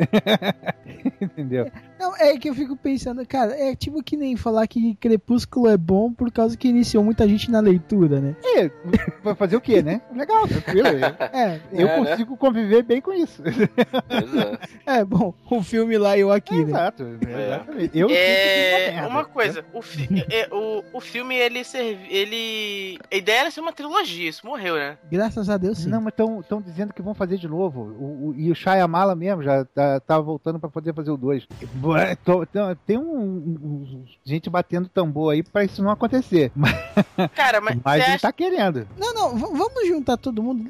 Entendeu? Não, é que eu fico pensando, cara, é tipo que nem falar que Crepúsculo é bom por causa que iniciou muita gente na leitura, né? É, vai fazer o quê, né? Legal, tranquilo. É, eu é, né? consigo né? conviver bem com isso. é, bom, o filme lá e eu aqui, é, né? Exato, exatamente. Eu é, uma né? coisa, o, fi é, o, o filme, ele serve, ele... A ideia era ser uma trilogia, isso morreu, né? Graças a Deus, sim. Não, mas estão dizendo que vão fazer de novo. O, o, e o Shyamala mesmo já tá, tá voltando pra poder fazer o 2. Tem um, um, gente batendo tambor aí pra isso não acontecer. Cara, mas, mas ele acha... tá querendo. Não, não, vamos juntar todo mundo.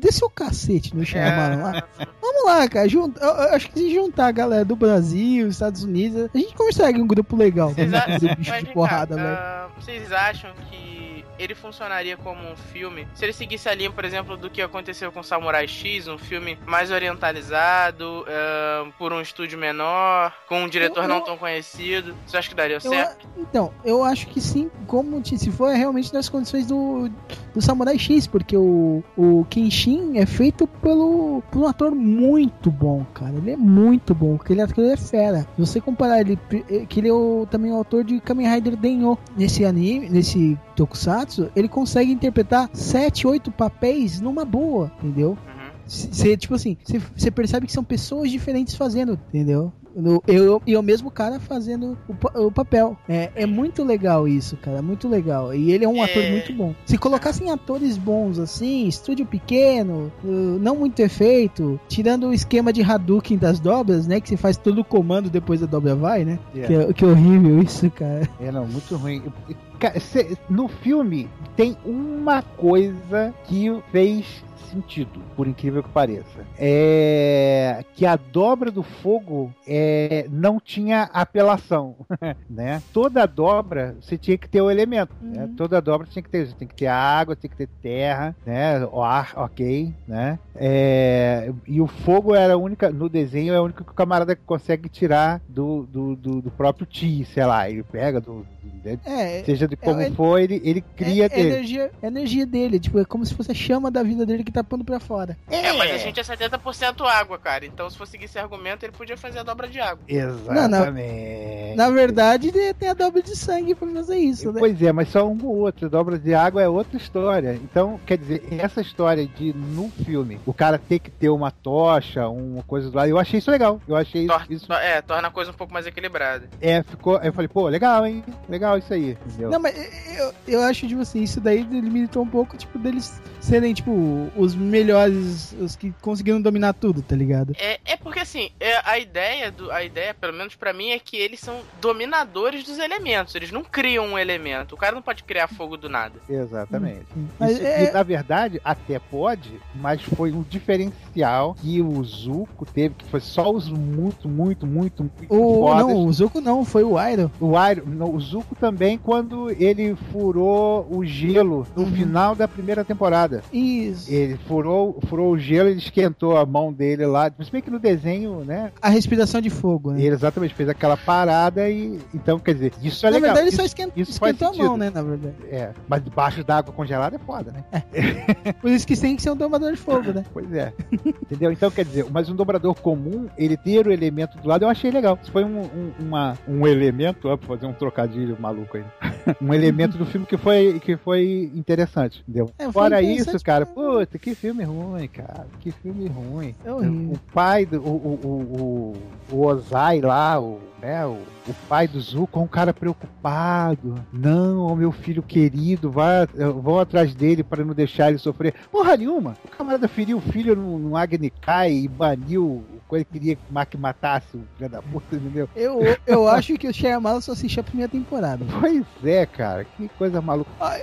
Dê seu cacete no Shyamalan é... lá. Vamos lá, cara. Junta, eu, eu acho que se juntar a galera do Brasil, Estados Unidos, a gente consegue um grupo legal. Vocês, a... bicho de porrada, uh, vocês acham que ele funcionaria como um filme se ele seguisse a linha, por exemplo, do que aconteceu com Samurai X, um filme mais orientalizado, uh, por um estúdio menor, com um diretor eu, não tão conhecido. Você acha que daria eu, certo? Então, eu acho que sim, como se for realmente nas condições do, do Samurai X, porque o, o Kenshin é feito pelo por um ator muito bom, cara. Ele é muito bom, aquele ator é fera. Se você comparar ele, que ele é o, também o autor de Kamen Rider Denyo nesse anime, nesse tokusatsu, ele consegue interpretar sete, oito papéis numa boa, entendeu? Você, tipo assim, você percebe que são pessoas diferentes fazendo, entendeu? Eu, e o mesmo cara fazendo o, o, papel. É, é muito legal isso, cara. Muito legal. E ele é um é... ator muito bom. Se colocassem atores bons assim, estúdio pequeno, não muito efeito, tirando o esquema de Hadouken das dobras, né? Que você faz todo o comando depois da dobra vai, né? Yeah. Que, é, que é horrível isso, cara. É, não, muito ruim. No filme tem uma coisa que fez sentido, por incrível que pareça. É que a dobra do fogo é, não tinha apelação, né? Toda dobra você tinha que ter o elemento, né? uhum. né? Toda dobra tinha que ter, você tem que ter água, tem que ter terra, né? O ar, ok, né? É, e o fogo era a única, no desenho é o único que o camarada consegue tirar do, do, do, do próprio Ti, sei lá, ele pega do, do é, seja de como é, for, ele, ele cria é, dele. Energia, energia dele, tipo, é como se fosse a chama da vida dele que tá pondo pra fora. É, mas a gente é 70% água, cara. Então, se for seguir esse argumento, ele podia fazer a dobra de água. Exatamente. Na, na verdade, tem a dobra de sangue pra fazer isso, né? Pois é, mas só um ou outro. Dobra de água é outra história. Então, quer dizer, essa história de, no filme, o cara ter que ter uma tocha, uma coisa do lado, eu achei isso legal. Eu achei Tor isso. É, torna a coisa um pouco mais equilibrada. É, ficou. Eu falei, pô, legal, hein? Legal isso aí. Entendeu? Não, mas eu, eu acho, tipo assim, isso daí limitou um pouco, tipo, deles serem, tipo, os melhores, os que conseguiram dominar tudo, tá ligado? É, é porque assim, é, a ideia do. A ideia, pelo menos para mim, é que eles são dominadores dos elementos. Eles não criam um elemento. O cara não pode criar fogo do nada. Exatamente. Hum, hum. Isso, é... na verdade, até pode, mas foi um diferencial que o Zuko teve, que foi só os muito, muito, muito, muito o, fodas. Não, o Zuko não, foi o Iron. O Iron, não, o Zuko também, quando ele furou o gelo no uhum. final da primeira temporada. Isso. Ele furou, furou o gelo, ele esquentou a mão dele lá. Se bem que no desenho, né? A respiração de fogo, né? Ele exatamente fez aquela parada e. Então, quer dizer, isso é na legal. verdade, ele só esquentou, isso esquentou a mão, né? Na verdade. É, mas debaixo d'água congelada é foda, né? Por isso que tem que ser um domador de fogo, né? Pois é. Entendeu? Então, quer dizer, mas um dobrador comum, ele ter o elemento do lado, eu achei legal. Isso foi um, um, uma, um elemento, ó, pra fazer um trocadilho maluco aí. um elemento do filme que foi, que foi interessante, entendeu? É, foi Fora isso, cara, puta, que filme ruim, cara. Que filme ruim. É. O pai do. O, o, o, o, Ozai lá, o, né, o, o pai do Zuko é um cara preocupado. Não, o meu filho querido, vai, vão atrás dele para não deixar ele sofrer. Porra nenhuma. O camarada feriu o filho no, no Agni Kai e baniu ele queria que matasse o filho da puta, entendeu? Eu, eu acho que o Shyamalan só assistiu a primeira temporada. Pois é, cara. Que coisa maluca. Ah,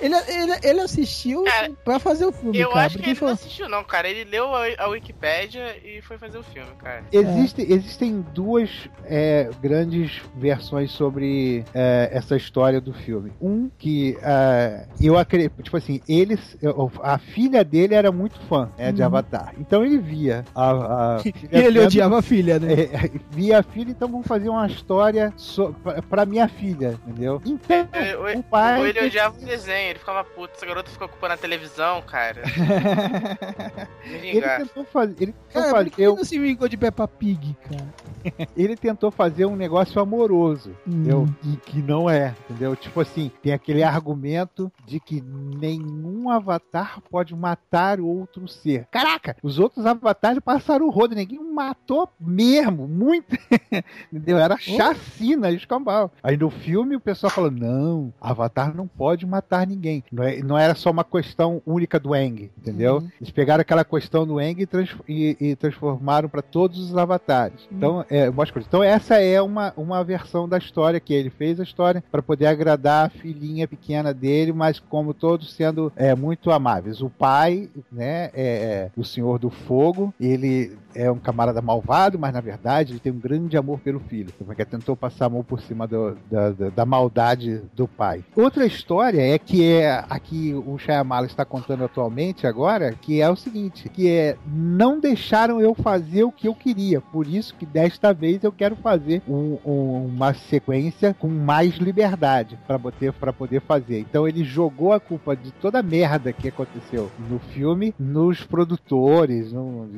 Ele, ele, ele assistiu Cara, pra fazer o filme, Eu cara. acho que ele falou- não assistiu, não, cara. Ele leu a, a Wikipédia e foi fazer o filme, cara. Existe, Existem duas é, grandes versões sobre é, essa história do filme. Um que é, eu acredito, tipo assim, eles, eu- a filha dele era muito fã né, de Uhum. Avatar. Então ele via a, a filha E ele odiava a filha, né? É, via a filha, então vamos fazer uma história so, pra, pra minha filha, entendeu? Então, Ou, o pai. ou ele odiava o desenho, ele ficava puto, essa garota ficou ocupando a televisão, cara. Ele tentou fazer. Ele tentou Cara, fazer ele não se vingou de Peppa Pig, cara? ele tentou fazer um negócio amoroso, entendeu? Hum. E que não é, entendeu? Tipo assim, tem aquele argumento de que nenhum avatar pode matar outro ser. Caraca, os outros avatares passaram o rodo, ninguém matou mesmo, muito, entendeu? Era chacina, escambau. Aí no filme o pessoal falou, não, avatar não pode matar ninguém. Não, é- não era só uma questão única do Eng, entendeu? Eles pegaram aquela questão do Eng e, trans- e- e transformaram para todos os avatares. Então, é, então essa é uma, uma versão da história que ele fez a história para poder agradar a filhinha pequena dele, mas como todos sendo é, muito amáveis. O pai, né, é, é o Senhor do Fogo, ele é um camarada malvado, mas na verdade ele tem um grande amor pelo filho, porque tentou passar a mão por cima do- da, da- da maldade do pai. Outra história é que é a que o Shyamalan está contando atualmente agora, que é o seguinte, que é não deixaram eu fazer o que eu queria, por isso que desta vez eu quero fazer um- um- uma sequência com mais liberdade para poder, pra poder fazer. Então ele jogou a culpa de toda a merda que aconteceu no filme nos produtores, no,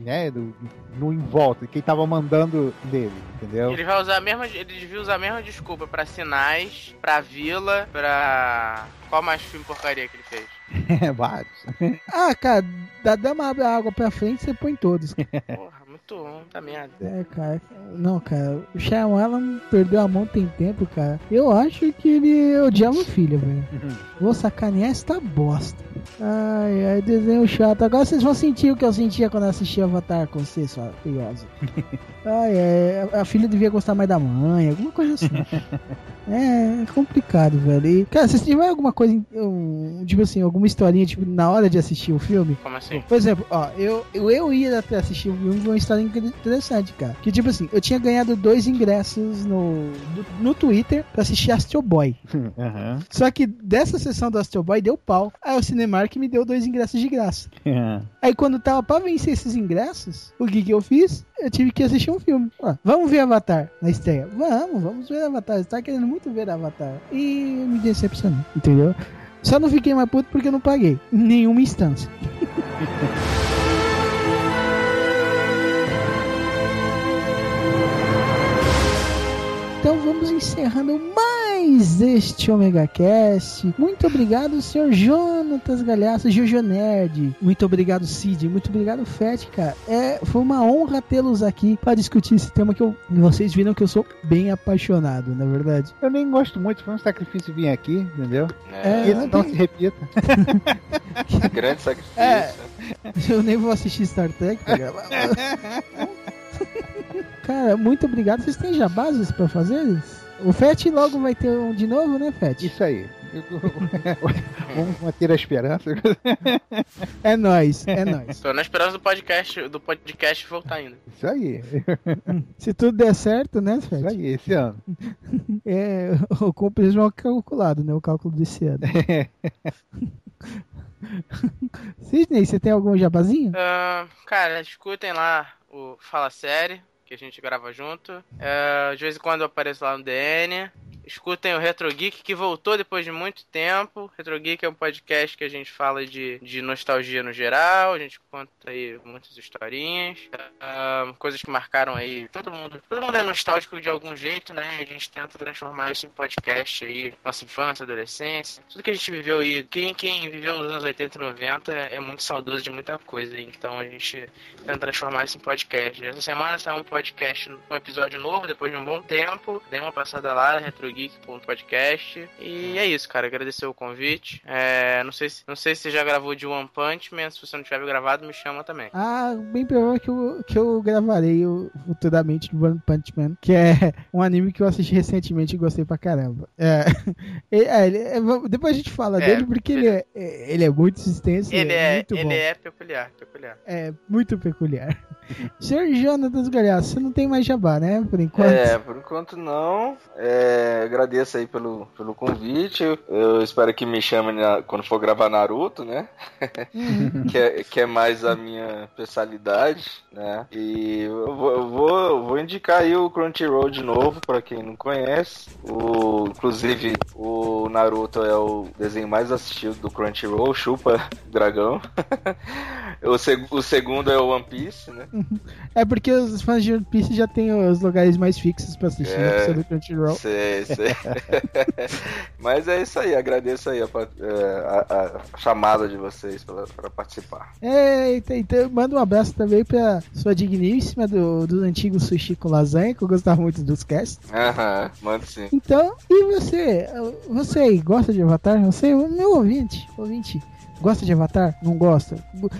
né, no, no em volta, quem tava mandando dele, entendeu? Ele vai usar a mesma. Ele devia usar a mesma desculpa pra sinais, pra vila, pra. Qual mais filme porcaria que ele fez? Vários. Ah, cara, da dama abre a água pra frente, você põe todos. Porra, muito ruim, tá merda. É, cara. Não, cara. O Shyamalan perdeu a mão tem tempo, cara. Eu acho que ele odiava o filho, velho. Vou sacanear esta bosta. Ai, ai, desenho chato. Agora vocês vão sentir o que eu sentia quando eu assisti Avatar com vocês, sua curiosa. Ai, ai, a filha devia gostar mais da mãe, alguma coisa assim. É, é complicado, velho. E, cara, vocês tiveram alguma coisa, um, tipo assim, alguma historinha, tipo, na hora de assistir o filme? Como assim? Por exemplo, ó, eu, eu, eu ia até assistir o filme de uma história interessante, cara. Que tipo assim, eu tinha ganhado dois ingressos no, no, no Twitter pra assistir Astro Boy. Aham. Só que dessa sessão do Astro Boy deu pau. Aí o Cinemark me deu dois ingressos de graça. Aí quando tava pra vencer esses ingressos, o que que eu fiz? Eu tive que assistir um filme. Vamos ver Avatar na estreia. Vamos, vamos ver Avatar. Você tá querendo muito ver Avatar. E me decepcionei, entendeu? Só não fiquei mais puto porque eu não paguei. Em nenhuma instância. vamos encerrando mais este Omega Cast. Muito obrigado, senhor Jonatas Galhaço, Jojo Nerd. Muito obrigado, Cid. Muito obrigado, Fett, cara. É, foi uma honra tê-los aqui para discutir esse tema que eu, vocês viram que eu sou bem apaixonado, na verdade. Eu nem gosto muito, foi um sacrifício vir aqui, entendeu? É, e não, não se repita. Grande sacrifício. É, eu nem vou assistir Star Trek. Ligado? Cara, muito obrigado. Vocês têm jabases pra fazer? O Fett logo vai ter um de novo, né, Fett? Isso aí. Vamos manter a esperança. É nóis, é nóis. Tô na esperança do podcast, do podcast voltar ainda. Isso aí. Se tudo der certo, né, Fett? Isso aí, esse ano. É, o compras mal calculado, né? O cálculo desse ano. Sidney, você tem algum jabazinho? Ah, cara, escutem lá o Fala Série, que a gente grava junto. Ah, de vez em quando eu apareço lá no DN. Escutem o Retro Geek, que voltou depois de muito tempo. Retro Geek é um podcast que a gente fala de, de nostalgia no geral. A gente conta aí muitas historinhas. ah, coisas que marcaram aí. Todo mundo, todo mundo é nostálgico de algum jeito, né? A gente tenta transformar isso em podcast aí. Nossa infância, adolescência. Tudo que a gente viveu aí. Quem, quem viveu nos anos 80 e 90 é muito saudoso de muita coisa. Então a gente tenta transformar isso em podcast. Essa semana saiu um podcast, um episódio novo, depois de um bom tempo. Dei uma passada lá, retrogeek.podcast. E é isso, cara. Agradecer o convite. É, não, sei se, não sei se você já gravou de One Punch Man. Se você não tiver gravado, me chama também. Ah, bem provável que eu, que eu gravarei o- futuramente do One Punch Man, que é um anime que eu assisti recentemente e gostei pra caramba. É, é, é, depois a gente fala É, dele porque ele é, é- ele é muito extenso. Ele é, é, muito ele bom. é peculiar, peculiar. É muito peculiar. Senhor Jonatas Galhaço, você não tem mais jabá, né? Por enquanto. É, por enquanto não. É, agradeço aí pelo, pelo convite. Eu espero que me chamem na- quando for gravar Naruto, né? que, é, que é mais a minha especialidade, né? E eu vou, eu vou, eu vou indicar aí o Crunchyroll de novo, pra quem não conhece. O, inclusive, o Naruto é o desenho mais assistido do Crunchyroll, chupa dragão. o, seg- o segundo é o One Piece, né? É porque os fãs de One Piece já têm os lugares mais fixos pra assistir É, a episódio do Crunchyroll. Sei, sei. Mas é isso aí, agradeço aí a, é, a- a chamada de vocês pra, pra participar. Eita, então manda um abraço também pra sua digníssima do, do antigo sushi com lasanha, que eu gostava muito dos casts. Aham, manda sim. Então, e você? Você aí, gosta de Avatar? Você, meu ouvinte, ouvinte, gosta de Avatar? Não gosta?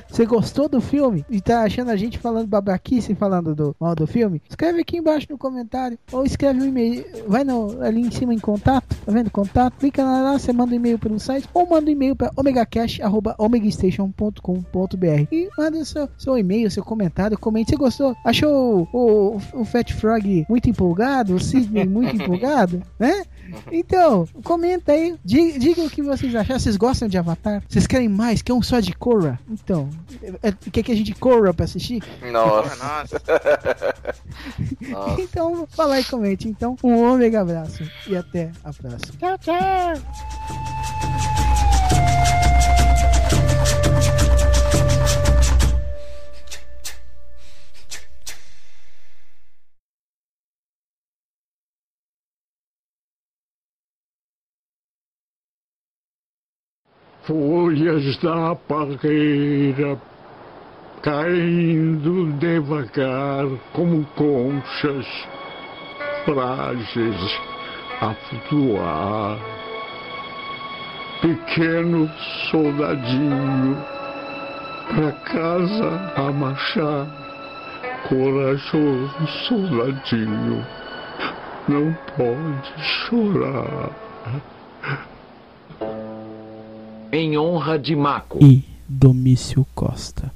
Você gostou do filme e tá achando a gente falando babaquice falando do mal do filme? Escreve aqui embaixo no comentário ou escreve um e-mail, vai no, ali em cima em contato, tá vendo? Contato, clica lá, você manda um e-mail pelo site ou manda um e-mail para omegacash@omegastation.com.br e manda seu, seu e-mail, seu comentário, comente. Você gostou? Achou o, o, o Fat Frog muito empolgado? O Sidney muito empolgado? Né? Então, comenta aí, diga, diga o que vocês acharam. Vocês gostam de Avatar? Vocês querem mais? Quer um só de Korra? Então, é, é- quer que a gente corra pra assistir? Nossa. Nossa. Nossa. Então, fala aí, comente. Então, um ômega abraço e até a próxima. Tchau, tchau! Folhas da parreira caindo devagar como conchas frágeis a flutuar. Pequeno soldadinho pra casa a marchar, corajoso soldadinho não pode chorar. Em honra de Mako. E Domício Costa.